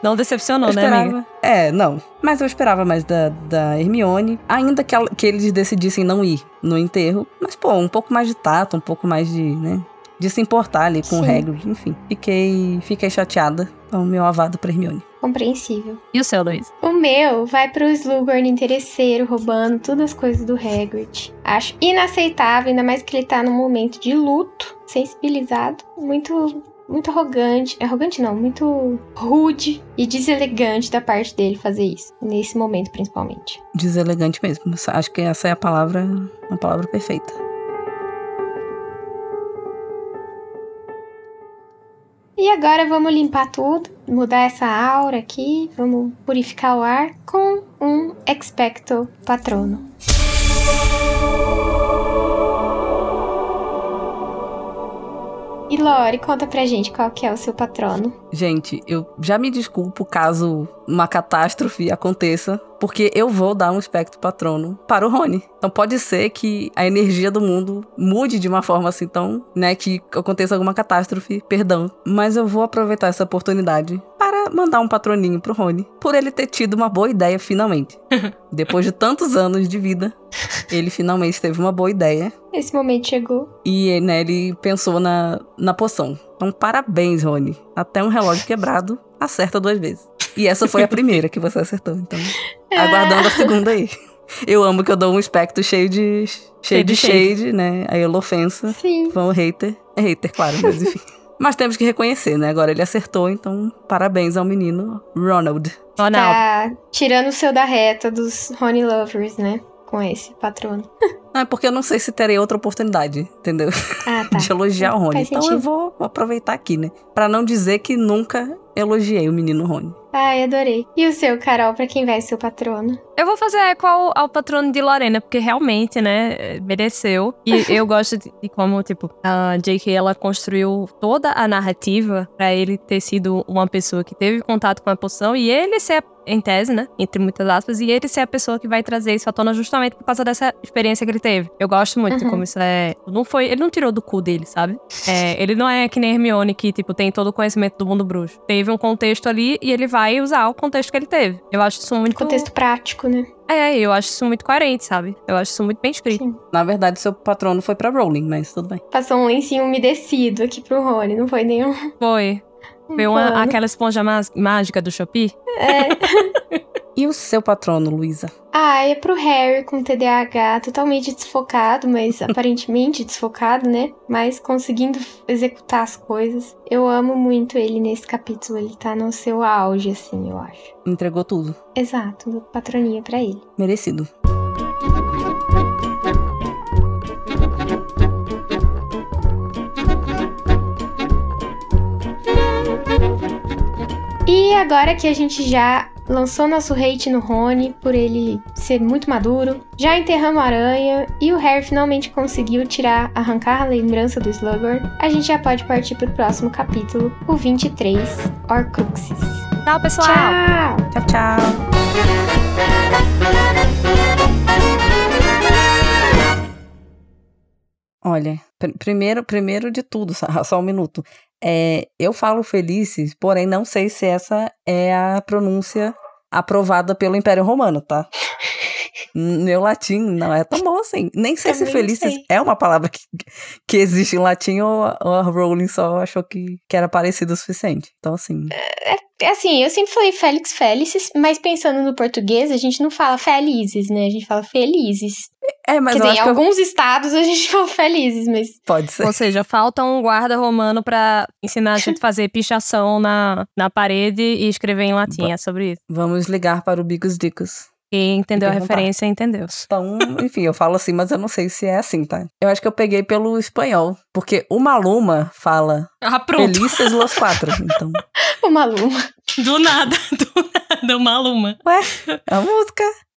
Não decepcionou,
eu
né,
esperava.
amiga?
É, não. Mas eu esperava mais da, da Hermione. Ainda que, ela- que eles decidissem não ir no enterro. Mas, pô, um pouco mais de tato, um pouco mais de, né? De se importar ali com o. Hagrid, enfim. Fiquei, fiquei chateada. Então, meu avado pra Hermione.
Compreensível.
E o seu, Luiz?
O meu vai pro Slughorn interesseiro, roubando todas as coisas do Hagrid. Acho inaceitável, ainda mais que ele tá num momento de luto, sensibilizado, muito muito arrogante, arrogante não, muito rude e deselegante da parte dele fazer isso, nesse momento principalmente.
Deselegante mesmo. Acho que essa é a palavra, a palavra perfeita.
E agora vamos limpar tudo, mudar essa aura aqui, vamos purificar o ar com um Expecto Patrono. E Lori, conta pra gente qual que é o seu patrono.
Gente, eu já me desculpo caso uma catástrofe aconteça, porque eu vou dar um espectro patrono para o Rony. Então pode ser que a energia do mundo mude de uma forma assim tão, né, que aconteça alguma catástrofe, perdão. Mas eu vou aproveitar essa oportunidade para mandar um patroninho pro Rony, por ele ter tido uma boa ideia finalmente. Depois de tantos anos de vida, ele finalmente teve uma boa ideia
Esse momento chegou.
e né, ele pensou na, na poção. Então, parabéns, Rony. Até um relógio quebrado acerta duas vezes. E essa foi a primeira que você acertou. Então, aguardando a segunda aí. Eu amo que eu dou um espectro cheio de. Cheio, de, shade,
shade.
né? A ele ofensa.
Sim.
Um hater. É hater, claro, mas enfim. mas temos que reconhecer, né? Agora ele acertou, então parabéns ao menino Ronald.
Ronaldo.
Tá tirando o seu da reta dos Honey Lovers, né? Com esse patrono.
Não, é porque eu não sei se terei outra oportunidade, entendeu?
Ah, tá.
De elogiar o Rony. Então eu vou aproveitar aqui, né? Pra não dizer que nunca elogiei o menino Rony.
Ai, adorei. E o seu, Carol, pra quem vai ser o patrono?
Eu vou fazer eco ao, ao patrono de Lorena, porque realmente, né, mereceu. E eu gosto de, de como, tipo, a J.K. ela construiu toda a narrativa pra ele ter sido uma pessoa que teve contato com a poção e ele ser, em tese, né, entre muitas aspas, e ele ser a pessoa que vai trazer isso à tona justamente por causa dessa experiência que ele teve. Eu gosto muito de
Uhum.
como isso é. Não foi. Ele não tirou do cu dele, sabe? É, ele não é que nem Hermione, que, tipo, tem todo o conhecimento do mundo bruxo. Teve um contexto ali e ele vai usar o contexto que ele teve. Eu acho isso muito.
Contexto prático, né?
É, eu acho isso muito coerente, sabe? Eu acho isso muito bem escrito.
Sim.
Na verdade, seu patrono foi pra Rowling, mas tudo bem.
Passou um lencinho umedecido aqui pro Rony, não foi nenhum.
Foi.
um
Foi uma, aquela esponja mágica do Shopee.
É.
E o seu patrono, Luísa?
Ah, é pro Harry com TDAH totalmente desfocado, mas aparentemente desfocado, né? Mas conseguindo executar as coisas. Eu amo muito ele nesse capítulo. Ele tá no seu auge, assim, eu acho.
Entregou tudo.
Exato, patroninha pra ele.
Merecido.
E agora que a gente já lançou nosso hate no Rony por ele ser muito maduro, já enterramos a aranha e o Harry finalmente conseguiu tirar, arrancar a lembrança do Slughorn, a gente já pode partir pro próximo capítulo, o 23, Horcruxes.
Tchau, pessoal!
Tchau!
Tchau, tchau. Olha, pr- primeiro, primeiro de tudo, só, só um minuto. É, eu falo Felices, porém não sei se essa é a pronúncia aprovada pelo Império Romano, tá? Meu latim não é tão bom assim. Nem sei se
Também não
Felices
sei.
é uma palavra que, que existe em latim ou, a- ou a Rowling só achou que, que era parecido o suficiente. Então, assim,
É Assim, eu sempre falei Félix Felices, mas pensando no português, a gente não fala felizes, né? A gente fala felizes.
É, mas
Quer dizer, em
que eu-
alguns estados a gente fala felizes, mas
pode ser.
Ou seja, falta um guarda romano pra ensinar a gente a fazer pichação na, na parede e escrever em latim. É sobre isso.
Vamos ligar para o Bigos Dicos.
Quem entendeu a referência, entendeu.
Então, enfim, eu falo assim, mas eu não sei se é assim, tá? Eu acho que eu peguei pelo espanhol, porque o Maluma fala
Ah, pronto.
Felices los quatro. Então,
uma luma.
Do nada, do nada, uma aluma.
é a música.